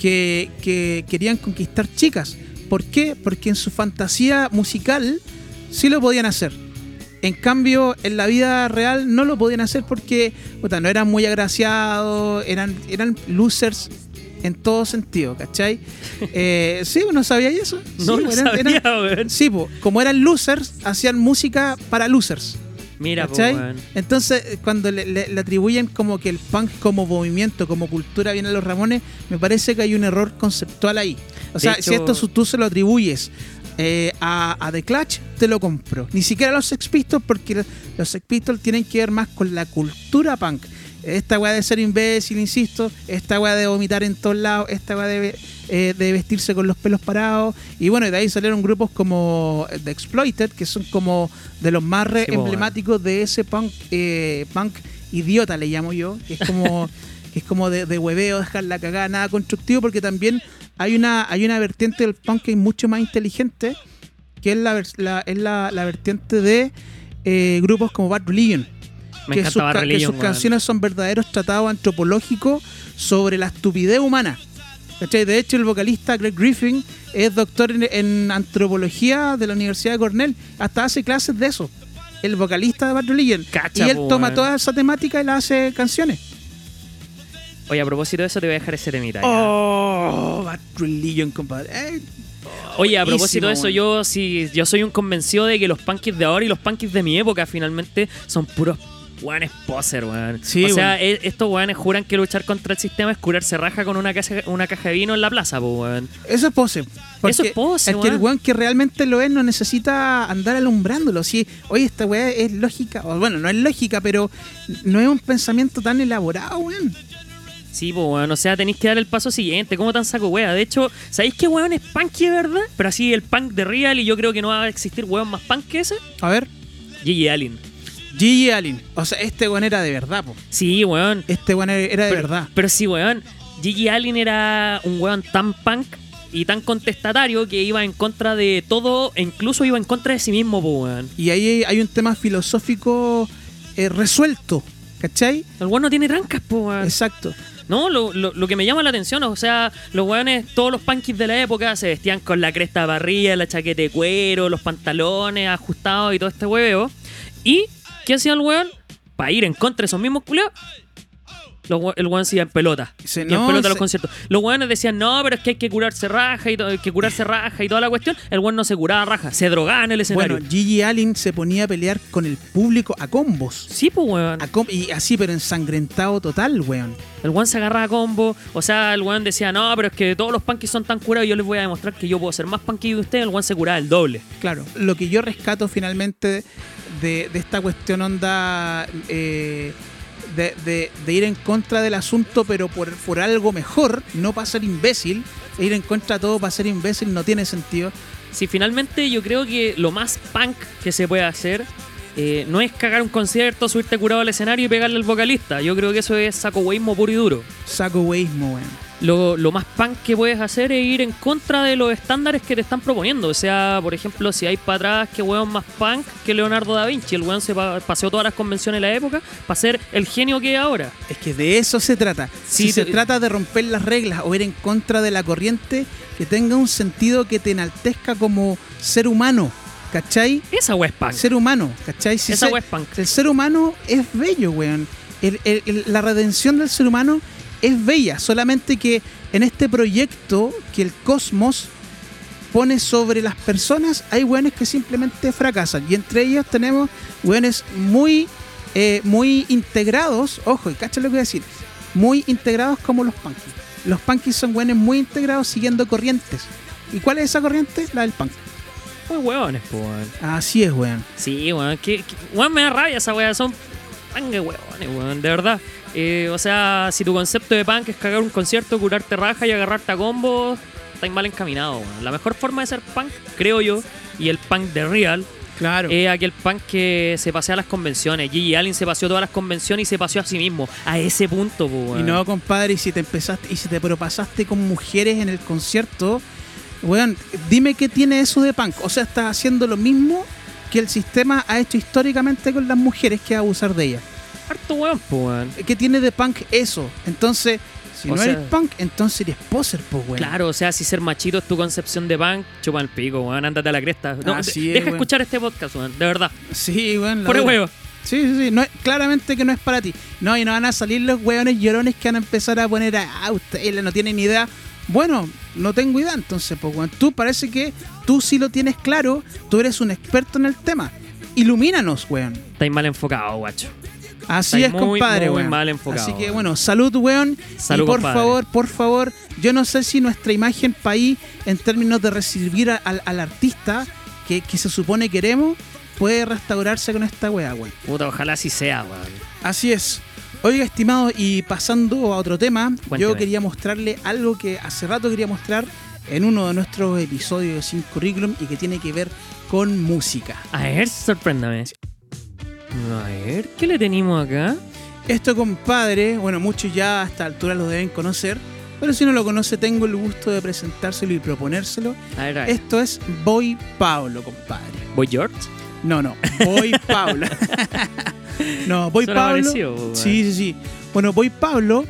que, que querían conquistar chicas. ¿Por qué? Porque en su fantasía musical sí lo podían hacer. En cambio, en la vida real no lo podían hacer porque no eran muy agraciados, eran, eran losers en todo sentido, ¿cachai? Eh, sí, ¿no sabía eso? no Sí, lo eran- sabía, eran- weón. sí, po, como eran losers, hacían música para losers. Mira, po. Entonces, cuando le, le- le atribuyen como que el punk como movimiento, como cultura viene a los Ramones, me parece que hay un error conceptual ahí. O sea, hecho- si esto tú se lo atribuyes eh, a, a The Clutch, te lo compro. Ni siquiera los Sex Pistols, porque los Sex Pistols tienen que ver más con la cultura punk. Esta weá de ser imbécil, insisto, esta weá de vomitar en todos lados, esta weá de, eh, de vestirse con los pelos parados. Y bueno, de ahí salieron grupos como The Exploited, que son como de los más re- Sí, po, emblemáticos de ese punk, eh, punk idiota, le llamo yo, que es como, que es como de, de hueveo, dejar la cagada, nada constructivo, porque también hay una, hay una vertiente del punk que es mucho más inteligente, que es la, la- es la, la vertiente de eh, grupos como Bad Religion Me que, sus, Bad que sus canciones son verdaderos tratados antropológicos sobre la estupidez humana. ¿Cachai? De hecho, el vocalista Greg Griffin es doctor en, en antropología de la Universidad de Cornell. Hasta hace clases de eso. El vocalista de Bad Religion. Cacha, y él po, toma toda esa temática y la hace canciones. Oye, a propósito de eso, te voy a dejar ese temita. ya. Oh, Bad Religion, compadre. Eh, Oye, a propósito de eso, yo sí, yo soy un convencido de que los punkis de ahora y los punkis de mi época finalmente son puros weones poser, weón. Sí, o sea, e- estos weones juran que luchar contra el sistema es curarse raja con una caja, una caja de vino en la plaza, weón. Eso es pose. Eso es pose, Es que el weón. que realmente lo es no necesita andar alumbrándolo. Si, oye, esta weá es lógica. O bueno, no es lógica, pero no es un pensamiento tan elaborado, weón. Sí, po, weón. O sea, tenéis que dar el paso siguiente. ¿Cómo tan saco wea? De hecho, ¿sabéis qué weón es punky de verdad? Pero así el punk de real y yo creo que no va a existir weón más punk que ese. A ver, Gigi Allen. Gigi Allen. O sea, este weón era de verdad, po. Sí, weón. Este weón era de pero, verdad. Pero sí, weón. Gigi Allen era un weón tan punk y tan contestatario que iba en contra de todo e incluso iba en contra de sí mismo, po, weón. Y ahí hay un tema filosófico eh, resuelto. ¿Cachai? El weón no tiene trancas, po, weón. Exacto. No, lo, lo- que me llama la atención, o sea, los weones, todos los punkis de la época se vestían con la cresta de barrilla, la chaqueta de cuero, los pantalones ajustados y todo este hueveo. Y ¿Qué hacía el weón? Para ir en contra de esos mismos culiados. Los el weón se iba en pelota. Se- y en pelota a los se- conciertos. Los weones decían, no, pero es que hay que curarse raja y hay que curarse raja y toda la cuestión. El weón no se curaba raja, se drogaba en el escenario. Bueno, Gigi Allen se ponía a pelear con el público a combos. sí, pues weón. A com- y así, pero ensangrentado total, weón. El weón se agarraba a combo. O sea, el weón decía, no, pero es que todos los punkies son tan curados yo les voy a demostrar que yo puedo ser más punky que ustedes. El weón se curaba el doble. Claro, lo que yo rescato finalmente de, de esta cuestión onda eh, de, de- de ir en contra del asunto, pero por, por algo mejor, no para ser imbécil, e ir en contra de todo para ser imbécil no tiene sentido. Si finalmente yo creo que lo más punk que se puede hacer eh, no es cagar un concierto, subirte curado al escenario y pegarle al vocalista. Yo creo que eso es saco hueísmo puro y duro. Saco weísmo, weón. Lo, lo más punk que puedes hacer es ir en contra de los estándares que te están proponiendo. O sea, por ejemplo, si hay para atrás que weón más punk que Leonardo da Vinci. El weón se pa- paseó todas las convenciones de la época para ser el genio que es ahora. Es que de eso se trata. Sí, si se trata de romper las reglas o ir en contra de la corriente, que tenga un sentido que te enaltezca como ser humano, ¿cachai? Esa weá es punk. Ser humano, ¿cachai? Si Esa se- weá es punk. El ser humano es bello, weón. El- el- el- la redención del ser humano es bella, solamente que en este proyecto que el cosmos pone sobre las personas, hay weones que simplemente fracasan. Y entre ellos tenemos weones muy, eh, muy integrados, ojo, y cacha lo que voy a decir, muy integrados como los punkies. Los punkies son weones muy integrados siguiendo corrientes. ¿Y cuál es esa corriente? La del punk. Muy weones, po, weón. Así es, weón. Sí, weón. Que, me da rabia esa weá. Son punk de weones, weón. De verdad. Eh, o sea, si tu concepto de punk es cagar un concierto, curarte raja y agarrarte a combos, estáis mal encaminado, weón. La mejor forma de ser punk, creo yo, y el punk de real, Claro. es aquel punk que se pasea a las convenciones. Gigi Allen se paseó todas las convenciones y se paseó a sí mismo. A ese punto, weón. Y no, compadre, y si te empezaste, y si te propasaste con mujeres en el concierto, weón, dime qué tiene eso de punk. O sea, estás haciendo lo mismo que el sistema ha hecho históricamente con las mujeres, que es abusar de ellas. Harto weón, po, weón. ¿Qué tiene de punk eso? Entonces, si O no sea- eres punk, entonces eres poser, pues, weón. Claro, o sea, si ser machito es tu concepción de punk, chupa el pico, weón, ándate a la cresta. No, Así de- es, deja weón. escuchar este podcast, weón, de verdad. Sí, weón. Por el huevo. Sí, sí, sí. No claramente que no es para ti. No, y no van a salir los weones llorones que van a empezar a poner a, ah, ustedes no tienen ni idea. Bueno, no tengo idea, entonces, pues, weón. Tú parece que tú sí lo tienes claro, tú eres un experto en el tema. Ilumínanos, weón. Estáis mal enfocado, guacho. Así es, muy, compadre, muy weón. mal enfocado, Así que, bueno, salud, weón. Salud, y por compadre. favor, por favor, yo no sé si nuestra imagen país, en términos de recibir a- al, al artista que, que se supone queremos, puede restaurarse con esta weá, weón. Puta, ojalá así sea, weón. Así es. Oiga, estimado, y pasando a otro tema, Cuénteme. yo quería mostrarle algo que hace rato quería mostrar en uno de nuestros episodios de Sin Curriculum y que tiene que ver con música. A ver, sorpréndame. A ver, ¿qué le tenemos acá? Esto, compadre, bueno, muchos ya a esta altura lo deben conocer, pero si no lo conoce, tengo el gusto de presentárselo y proponérselo. A ver, a ver. Esto es Boy Pablo, compadre. ¿Boy George? No, no, Boy Pablo. no, Boy Pablo. parecido, weón. Sí, sí, sí. Bueno, Boy Pablo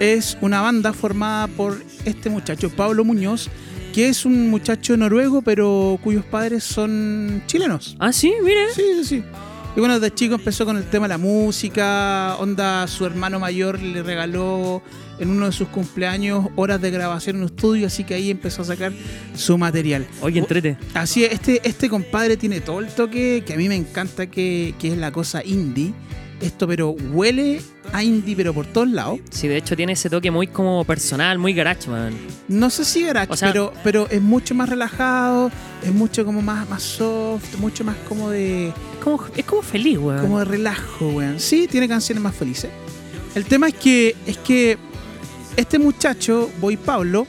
es una banda formada por este muchacho, Pablo Muñoz, que es un muchacho noruego, pero cuyos padres son chilenos. Ah, sí, mire. Sí, sí, sí. Y bueno, desde chico empezó con el tema de la música. Onda, su hermano mayor le regaló en uno de sus cumpleaños horas de grabación en un estudio, así que ahí empezó a sacar su material. Oye, entrete. Así es, este, este compadre tiene todo el toque que a mí me encanta, que, que es la cosa indie. Esto, pero huele a indie, pero por todos lados. Sí, de hecho tiene ese toque muy como personal, muy garage, man. No sé si garage, O sea- pero, pero es mucho más relajado, es mucho como más, más soft, mucho más como de, Es como, es como feliz, weón. como de relajo, weón. Sí, tiene canciones más felices. El tema es que, es que este muchacho, Boy Pablo,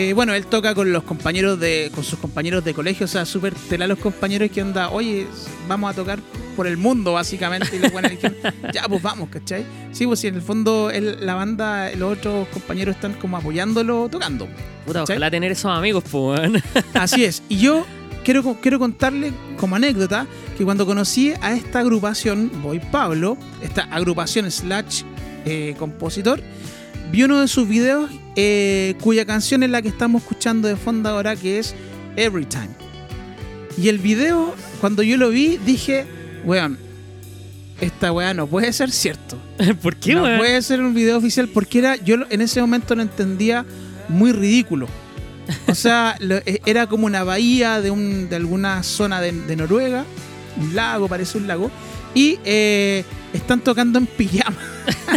eh, bueno, él toca con los compañeros de, con sus compañeros de colegio, o sea, súper tela los compañeros que onda, oye, vamos a tocar por el mundo, básicamente. Y los buenos dijeron, ya, pues vamos, ¿cachai? Sí, pues sí, en el fondo él- la banda, los otros compañeros están como apoyándolo, tocando. Puta, ¿cachai? ojalá tener esos amigos, pues. Así es. Y yo quiero, quiero contarle como anécdota que cuando conocí a esta agrupación, Boy Pablo, esta agrupación slash eh, compositor, vi uno de sus videos eh, cuya canción es la que estamos escuchando de fondo ahora, que es Every Time. Y el video, cuando yo lo vi, dije, weón, esta weá no puede ser cierto. ¿Por qué, no weón? puede ser un video oficial porque era yo en ese momento lo entendía muy ridículo. O sea, lo- e- era como una bahía de, un, de alguna zona de, de Noruega, un lago, parece un lago, y eh, están tocando en pijama.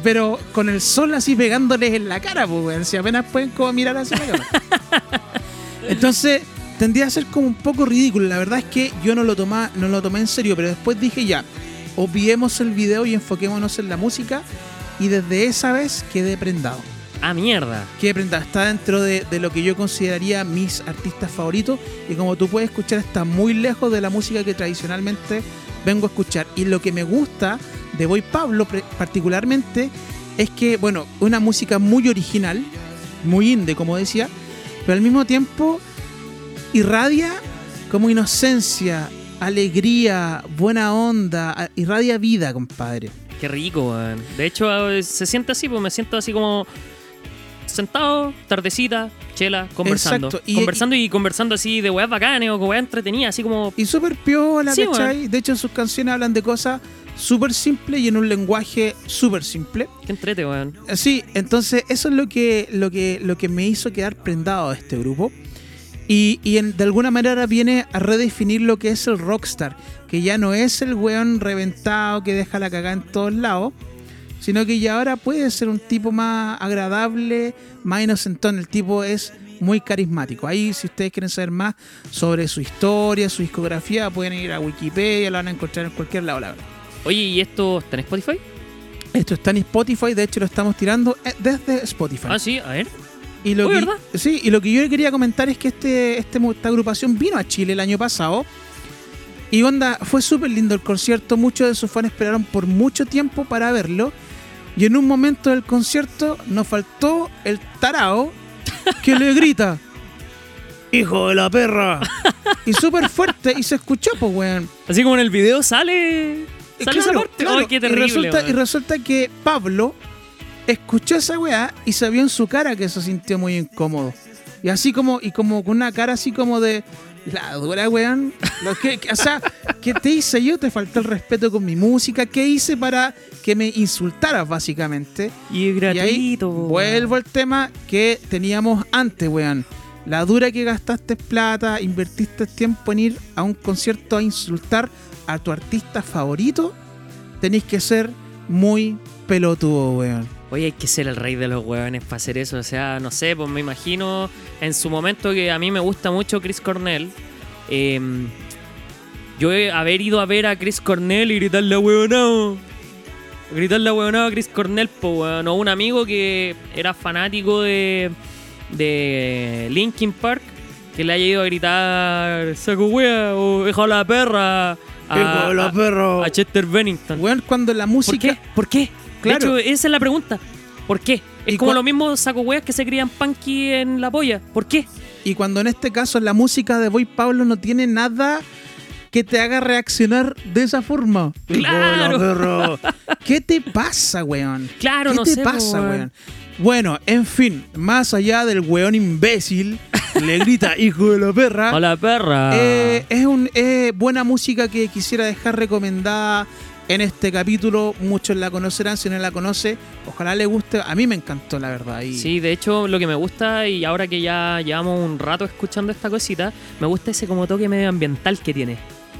Pero con el sol así pegándoles en la cara, pues, weón. Si apenas pueden como mirar hacia la cámara. Entonces, tendría a ser como un poco ridículo. La verdad es que yo no lo, toma, no lo tomé en serio, pero después dije ya, obviemos el video y enfoquémonos en la música. Y desde esa vez quedé prendado. Ah, mierda. Quedé prendado. Está dentro de, de lo que yo consideraría mis artistas favoritos. Y como tú puedes escuchar, está muy lejos de la música que tradicionalmente vengo a escuchar. Y lo que me gusta de Boy Pablo particularmente es que, bueno, una música muy original, muy indie, como decía, pero al mismo tiempo irradia como inocencia, alegría, buena onda, irradia vida, compadre. Qué rico, weón. De hecho, se siente así, pues me siento así como sentado, tardecita, chela, conversando. Exacto, y- conversando y, conversando así de weas bacanes o weas entretenidas, así como. Y súper piola, Sí, ¿cachai? De hecho, en sus canciones hablan de cosas súper simples y en un lenguaje súper simple. Qué entrete, weón. Sí, entonces eso es lo que, lo que, lo que me hizo quedar prendado de este grupo. Y, y en- de alguna manera viene a redefinir lo que es el rockstar, que ya no es el weón reventado que deja la cagada en todos lados, sino que ya ahora puede ser un tipo más agradable, más inocentón. El tipo es muy carismático. Ahí, si ustedes quieren saber más sobre su historia, su discografía, pueden ir a Wikipedia, lo van a encontrar en cualquier lado, la verdad. Oye, ¿y esto está en Spotify? Esto está en Spotify, de hecho lo estamos tirando eh, desde Spotify. Ah, sí, a ver. Y lo Uy, que, ¿verdad? Sí, y lo que yo quería comentar es que este, este, esta agrupación vino a Chile el año pasado. Y onda, fue súper lindo el concierto. Muchos de sus fans esperaron por mucho tiempo para verlo. Y en un momento del concierto nos faltó el tarao que le grita: ¡Hijo de la perra! Y súper fuerte, y se escuchó, pues, weón. Así como en el video sale. Y Sale esa claro, parte. claro, Ay, qué y terrible. resulta, weón. y resulta que Pablo escuchó esa weá y se vio en su cara que se sintió muy incómodo. Y así como, y como con una cara así como de la dura weón. Lo que, que- o sea, ¿qué te hice yo? Te faltó el respeto con mi música. ¿Qué hice para que me insultaras, básicamente? Y es Y ahí gratuito. weón. vuelvo al tema que teníamos antes, weón. La dura que gastaste plata, invertiste tiempo en ir a un concierto a insultar a tu artista favorito, tenéis que ser muy pelotudo, weón. Oye, hay que ser el rey de los hueones para hacer eso. O sea, no sé, pues me imagino en su momento que a mí me gusta mucho Chris Cornell. eh, yo he- haber ido a ver a Chris Cornell y gritarle a hueonado. Gritarle a hueonado a Chris Cornell, pues weón. O un amigo que era fanático de, de Linkin Park. Que le haya ido a gritar saco wea o hijo de la perra a, a- a Chester Bennington. Weón, cuando la ¿Por música. qué? ¿Por qué? Claro. De hecho, esa es la pregunta. ¿Por qué? Es Y como cua- lo mismo saco weas que se crían punky en la polla. ¿Por qué? Y cuando en este caso la música de Boy Pablo no tiene nada que te haga reaccionar de esa forma. Claro. perro. ¿Qué te pasa, weón? Claro, ¿Qué no te sé, pasa, weón? Bueno, en fin, más allá del weón imbécil, le grita hijo de la perra. Hola, perra. eh, es un, es buena música que quisiera dejar recomendada en este capítulo. Muchos la conocerán, si no la conoce, ojalá le guste. A mí me encantó, la verdad. Y Sí, de hecho, lo que me gusta, y ahora que ya llevamos un rato escuchando esta cosita, me gusta ese como toque medioambiental que tiene.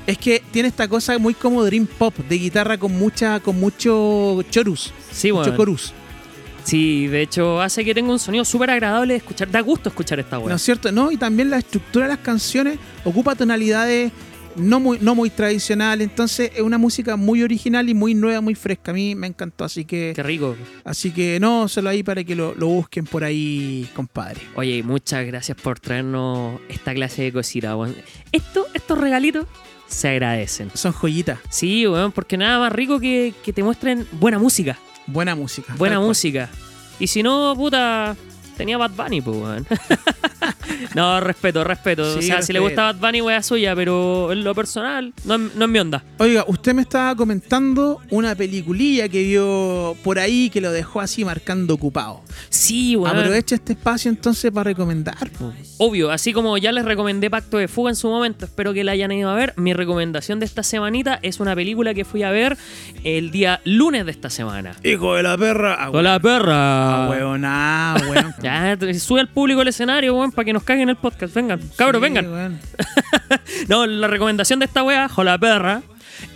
Es que tiene esta cosa muy como Dream Pop, de guitarra con mucha, con mucho chorus, Sí, mucho bueno. chorus. Sí, de hecho, hace que tenga un sonido súper agradable de escuchar. Da gusto escuchar esta ¿No wea. es cierto? No, y también la estructura de las canciones ocupa tonalidades no muy, no muy tradicionales. Entonces es una música muy original y muy nueva, muy fresca. A mí me encantó, así que, Qué rico. así que no, solo ahí para que lo, lo busquen por ahí, compadre. Oye, muchas gracias por traernos esta clase de cositas. weón. Esto, estos regalitos se agradecen. Son joyitas, Sí, weón, porque nada más rico que, que te muestren buena música. buena música. Buena cual. música. Y si no, puta, tenía Bad Bunny, pues, weón. no, respeto, respeto. o sea, si le gusta Bad Bunny, wea suya, pero en lo personal, no, no es mi onda. Oiga, usted me estaba comentando una peliculilla que vio por ahí que lo dejó así marcando ocupado. Sí, weón. Aprovecha este espacio entonces para recomendar. po. Obvio, así como ya les recomendé Pacto de Fuga en su momento, espero que la hayan ido a ver. Mi recomendación de esta semanita es una película que fui a ver el día lunes de esta semana. Hijo de la perra. ¡Hola, perra! Ah, weón, ah, weón. Ya, sube al público al escenario, weón, para que nos caguen el podcast. Vengan, cabros, Sí, vengan. No, la recomendación de esta wea, Jola Perra,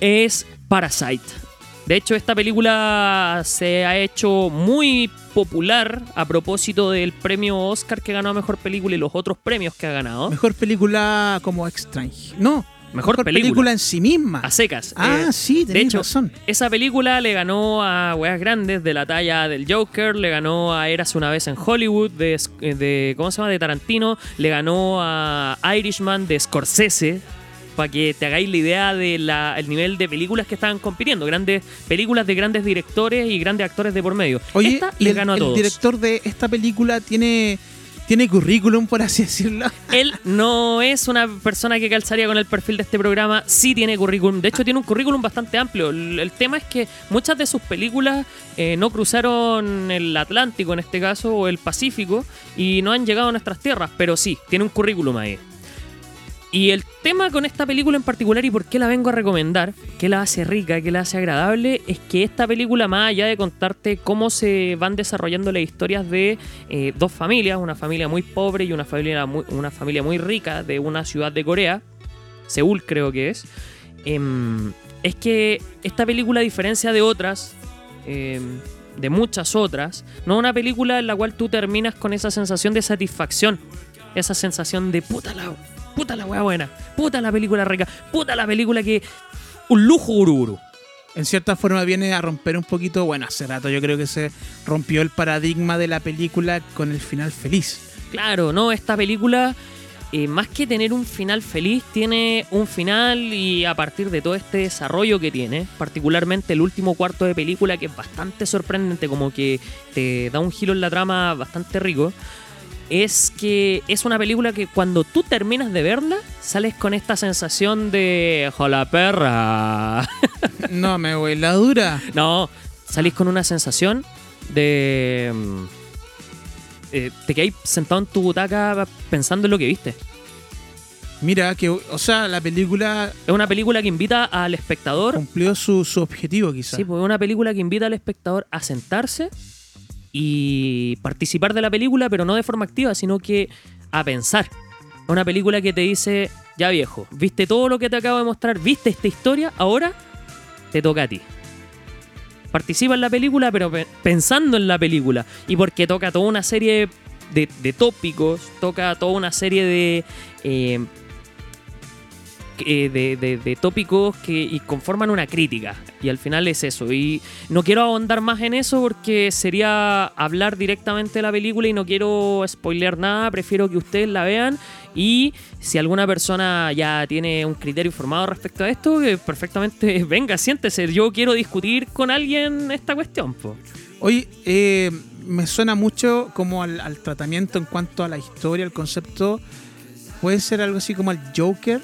es Parasite. De hecho, esta película se ha hecho muy popular a propósito del premio Oscar que ganó a Mejor Película y los otros premios que ha ganado. Mejor película como Strange. No. Mejor película. en sí misma. A secas. Ah, Eh, sí, de tenés hecho, razón. esa película le ganó a weas grandes de la talla del Joker, le ganó a Eras una vez en Hollywood de, de ¿cómo se llama? de Tarantino, le ganó a Irishman de Scorsese. Para que te hagáis la idea del nivel de películas que estaban compitiendo. Grandes películas de grandes directores y grandes actores de por medio. Oye, Esta y le el, ganó a el todos. director de esta película tiene, tiene currículum, por así decirlo. Él no es una persona que calzaría con el perfil de este programa, sí tiene currículum, de hecho tiene un currículum bastante amplio. El, el tema es que muchas de sus películas eh, no cruzaron el Atlántico en este caso o el Pacífico y no han llegado a nuestras tierras, pero sí, tiene un currículum ahí. Y el tema con esta película en particular y por qué la vengo a recomendar, qué la hace rica, qué la hace agradable, es que esta película, más allá de contarte cómo se van desarrollando las historias de eh, dos familias, una familia muy pobre y una familia muy, una familia muy rica de una ciudad de Corea, Seúl creo que es, em, es que esta película, a diferencia de otras, em, de muchas otras, no es una película en la cual tú terminas con esa sensación de satisfacción, esa sensación de puta la, puta la wea buena, puta la película rica, puta la película que... Un lujo gururu. En cierta forma viene a romper un poquito, bueno, hace rato yo creo que se rompió el paradigma de la película con el final feliz. Claro, no, esta película, eh, más que tener un final feliz, tiene un final y a partir de todo este desarrollo que tiene, particularmente el último cuarto de película, que es bastante sorprendente, como que te da un giro en la trama bastante rico, es que es una película que cuando tú terminas de verla, sales con esta sensación de... ¡Hola perra! No, me voy la dura. No, salís con una sensación de. mm, eh, te quedáis sentado en tu butaca pensando en lo que viste. Mira, que, o sea, la película Es una película que invita al espectador. cumplió su, su objetivo, quizás. Sí, pues es una película que invita al espectador a sentarse y participar de la película, pero no de forma activa, sino que a pensar. Una película que te dice, ya viejo, viste todo lo que te acabo de mostrar, viste esta historia, ahora te toca a ti. Participa en la película, pero pe- pensando en la película. Y porque toca toda una serie de, de tópicos, toca toda una serie de... eh, eh, de, de- de tópicos que conforman una crítica. Y al final es eso. Y no quiero ahondar más en eso porque sería hablar directamente de la película y no quiero spoilear nada. Prefiero que ustedes la vean. Y si alguna persona ya tiene un criterio formado respecto a esto, que perfectamente venga, siéntese. Yo quiero discutir con alguien esta cuestión. po. Oye, eh, me suena mucho como al, al tratamiento en cuanto a la historia, el concepto. Puede ser algo así como el Joker,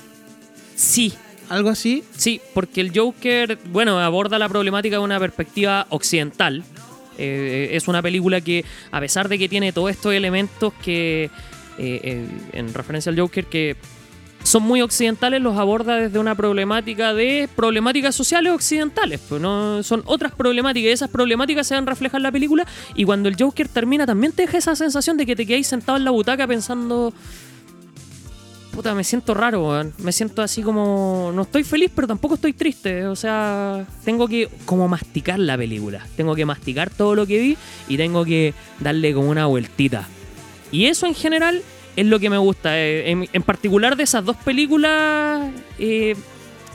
Sí, algo así. Sí, porque el Joker, bueno, aborda la problemática de una perspectiva occidental. Eh, es una película que, a pesar de que tiene todos estos elementos que, eh, eh, en referencia al Joker, que son muy occidentales, los aborda desde una problemática de problemáticas sociales occidentales. Pues no son otras problemáticas y esas problemáticas se van a reflejar en la película. Y cuando el Joker termina, también te deja esa sensación de que te quedáis sentado en la butaca pensando. Me siento raro. Me siento así como. No estoy feliz, pero tampoco estoy triste. O sea, tengo que como masticar la película. Tengo que masticar todo lo que vi y tengo que darle como una vueltita. Y eso en general es lo que me gusta. Eh, en particular de esas dos películas, eh,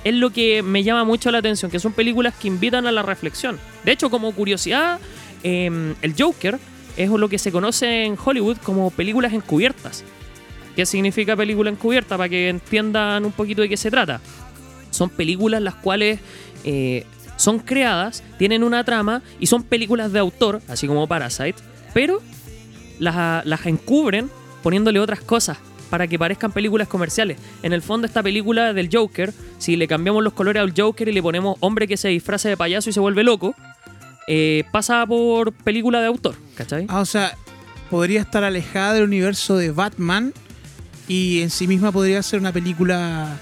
es lo que me llama mucho la atención, que son películas que invitan a la reflexión. De hecho, como curiosidad, eh, el Joker es lo que se conoce en Hollywood como películas encubiertas. ¿Qué significa película encubierta? Para que entiendan un poquito de qué se trata. Son películas las cuales eh, son creadas, tienen una trama y son películas de autor, así como Parasite, pero las, las encubren poniéndole otras cosas para que parezcan películas comerciales. En el fondo, esta película del Joker, si le cambiamos los colores al Joker y le ponemos hombre que se disfraza de payaso y se vuelve loco, eh, pasa por película de autor, ¿cachai? Ah, o sea, podría estar alejada del universo de Batman y en sí misma podría ser una película.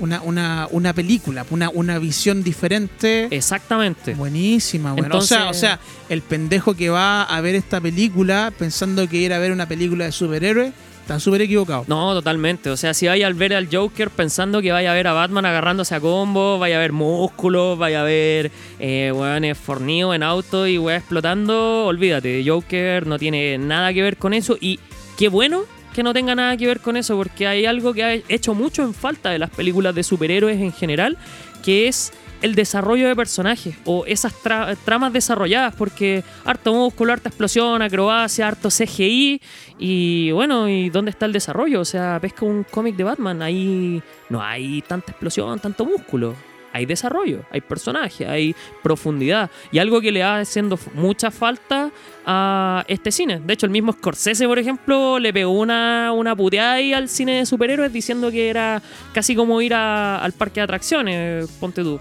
Una, una, una película, una, una visión diferente. Exactamente. Buenísima, bueno. o, sea, o Entonces- sea, el pendejo que va a ver esta película pensando que ir a ver una película de superhéroes, está súper equivocado. No, totalmente. O sea, si vaya al ver al Joker pensando que vaya a ver a Batman agarrándose a combo, vaya a ver músculos, vaya a ver eh, weones fornidos en auto y weón explotando, olvídate. Joker no tiene nada que ver con eso y qué bueno que no tenga nada que ver con eso porque hay algo que ha hecho mucho en falta de las películas de superhéroes en general, que es el desarrollo de personajes o esas tra- tramas desarrolladas porque harto músculo, harta explosión, acrobacia, harto CGI y bueno, ¿y dónde está el desarrollo? O sea, que un cómic de Batman ahí no hay tanta explosión, tanto músculo. Hay desarrollo, hay personaje, hay profundidad y algo que le va haciendo mucha falta a este cine. De hecho, el mismo Scorsese, por ejemplo, le pegó una, una puteada ahí al cine de superhéroes diciendo que era casi como ir a- al parque de atracciones, ponte tú.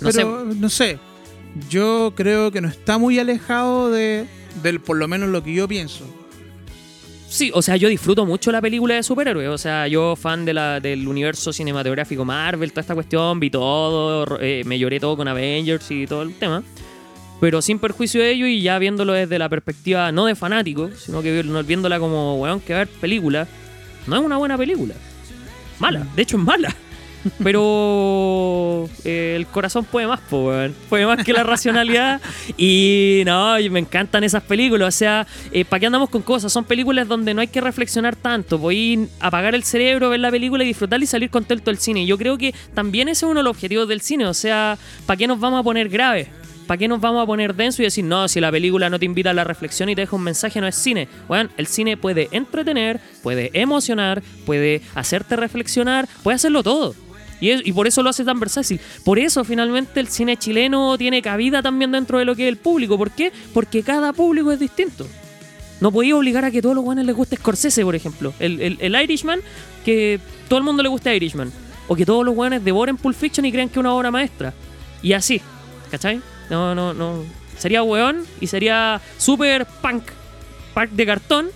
No sé, Pero no sé, yo creo que no está muy alejado de del por lo menos lo que yo pienso. Sí, o sea, yo disfruto mucho la película de superhéroes. O sea, yo fan de la, del universo cinematográfico Marvel, toda esta cuestión, vi todo, eh, me lloré todo con Avengers y todo el tema. Pero sin perjuicio de ello y ya viéndolo desde la perspectiva no de fanático, sino que vi- viéndola como, weón, que ver película, no es una buena película. Mala, de hecho es mala. Pero eh, el corazón puede más, po. Puede más que la racionalidad. Y no, me encantan esas películas. O sea, ¿para qué andamos con cosas? Son películas donde no hay que reflexionar tanto. Voy a apagar el cerebro, ver la película y disfrutarla y salir contento del cine. Yo creo que también ese es uno de los objetivos del cine. O sea, ¿para qué nos vamos a poner graves? ¿Para qué nos vamos a poner denso y decir, no, si la película no te invita a la reflexión y te deja un mensaje, no es cine? Bueno, el cine puede entretener, puede emocionar, puede hacerte reflexionar, puede hacerlo todo. Y, por eso lo hace tan versátil. Por eso finalmente el cine chileno tiene cabida también dentro de lo que es el público. ¿Por qué? Porque cada público es distinto. No podía obligar a que todos los guanes les guste Scorsese, por ejemplo. El, el, Irishman, que todo el mundo le guste Irishman. O que todos los guanes devoren Pulp Fiction y crean que es una obra maestra. Y así, ¿cachai? No, no, no. Sería weón y sería súper punk, punk de cartón,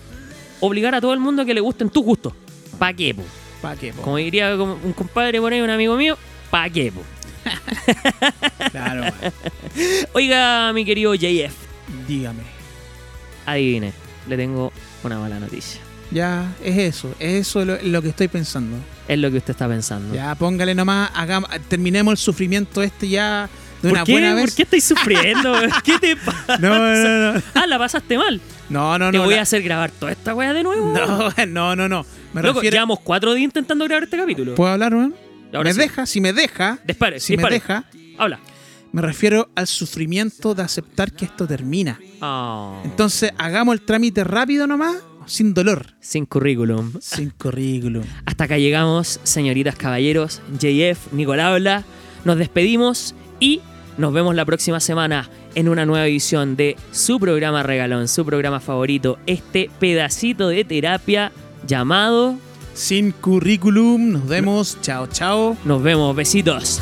obligar a todo el mundo a que le gusten tus gustos. ¿Pa' qué? ¿Para qué? po? Como diría un compadre por ahí, un amigo mío, ¿pa' qué, po? Claro, man. Oiga, mi querido JF, dígame. adivine, le tengo una mala noticia. Ya, es eso, es eso lo, lo que estoy pensando. Es lo que usted está pensando. Ya, póngale nomás, hagamos, terminemos el sufrimiento este ya de una ¿Por, qué? buena ¿Por vez. qué estáis sufriendo? ¿Qué te pasa? No, no, no. Ah, la pasaste mal. No, no, Te no. voy la- a hacer grabar toda esta weá de nuevo. No, no, no, no. Me Loco, refiero. llevamos cuatro días intentando grabar este capítulo. ¿Puedo hablar? Ahora ¿Me sí. deja? Si me deja, Dispare, si dispare. me deja, Habla. me refiero al sufrimiento de aceptar que esto termina. Oh, Entonces, hagamos el trámite rápido nomás, sin dolor, sin currículum. sin currículum. Hasta acá llegamos, señoritas, caballeros. JF, Nicolás habla. Nos despedimos y nos vemos la próxima semana en una nueva edición de su programa regalón, su programa favorito, este pedacito de terapia llamado Sin currículum, nos vemos. Chao, chao. Nos vemos, besitos.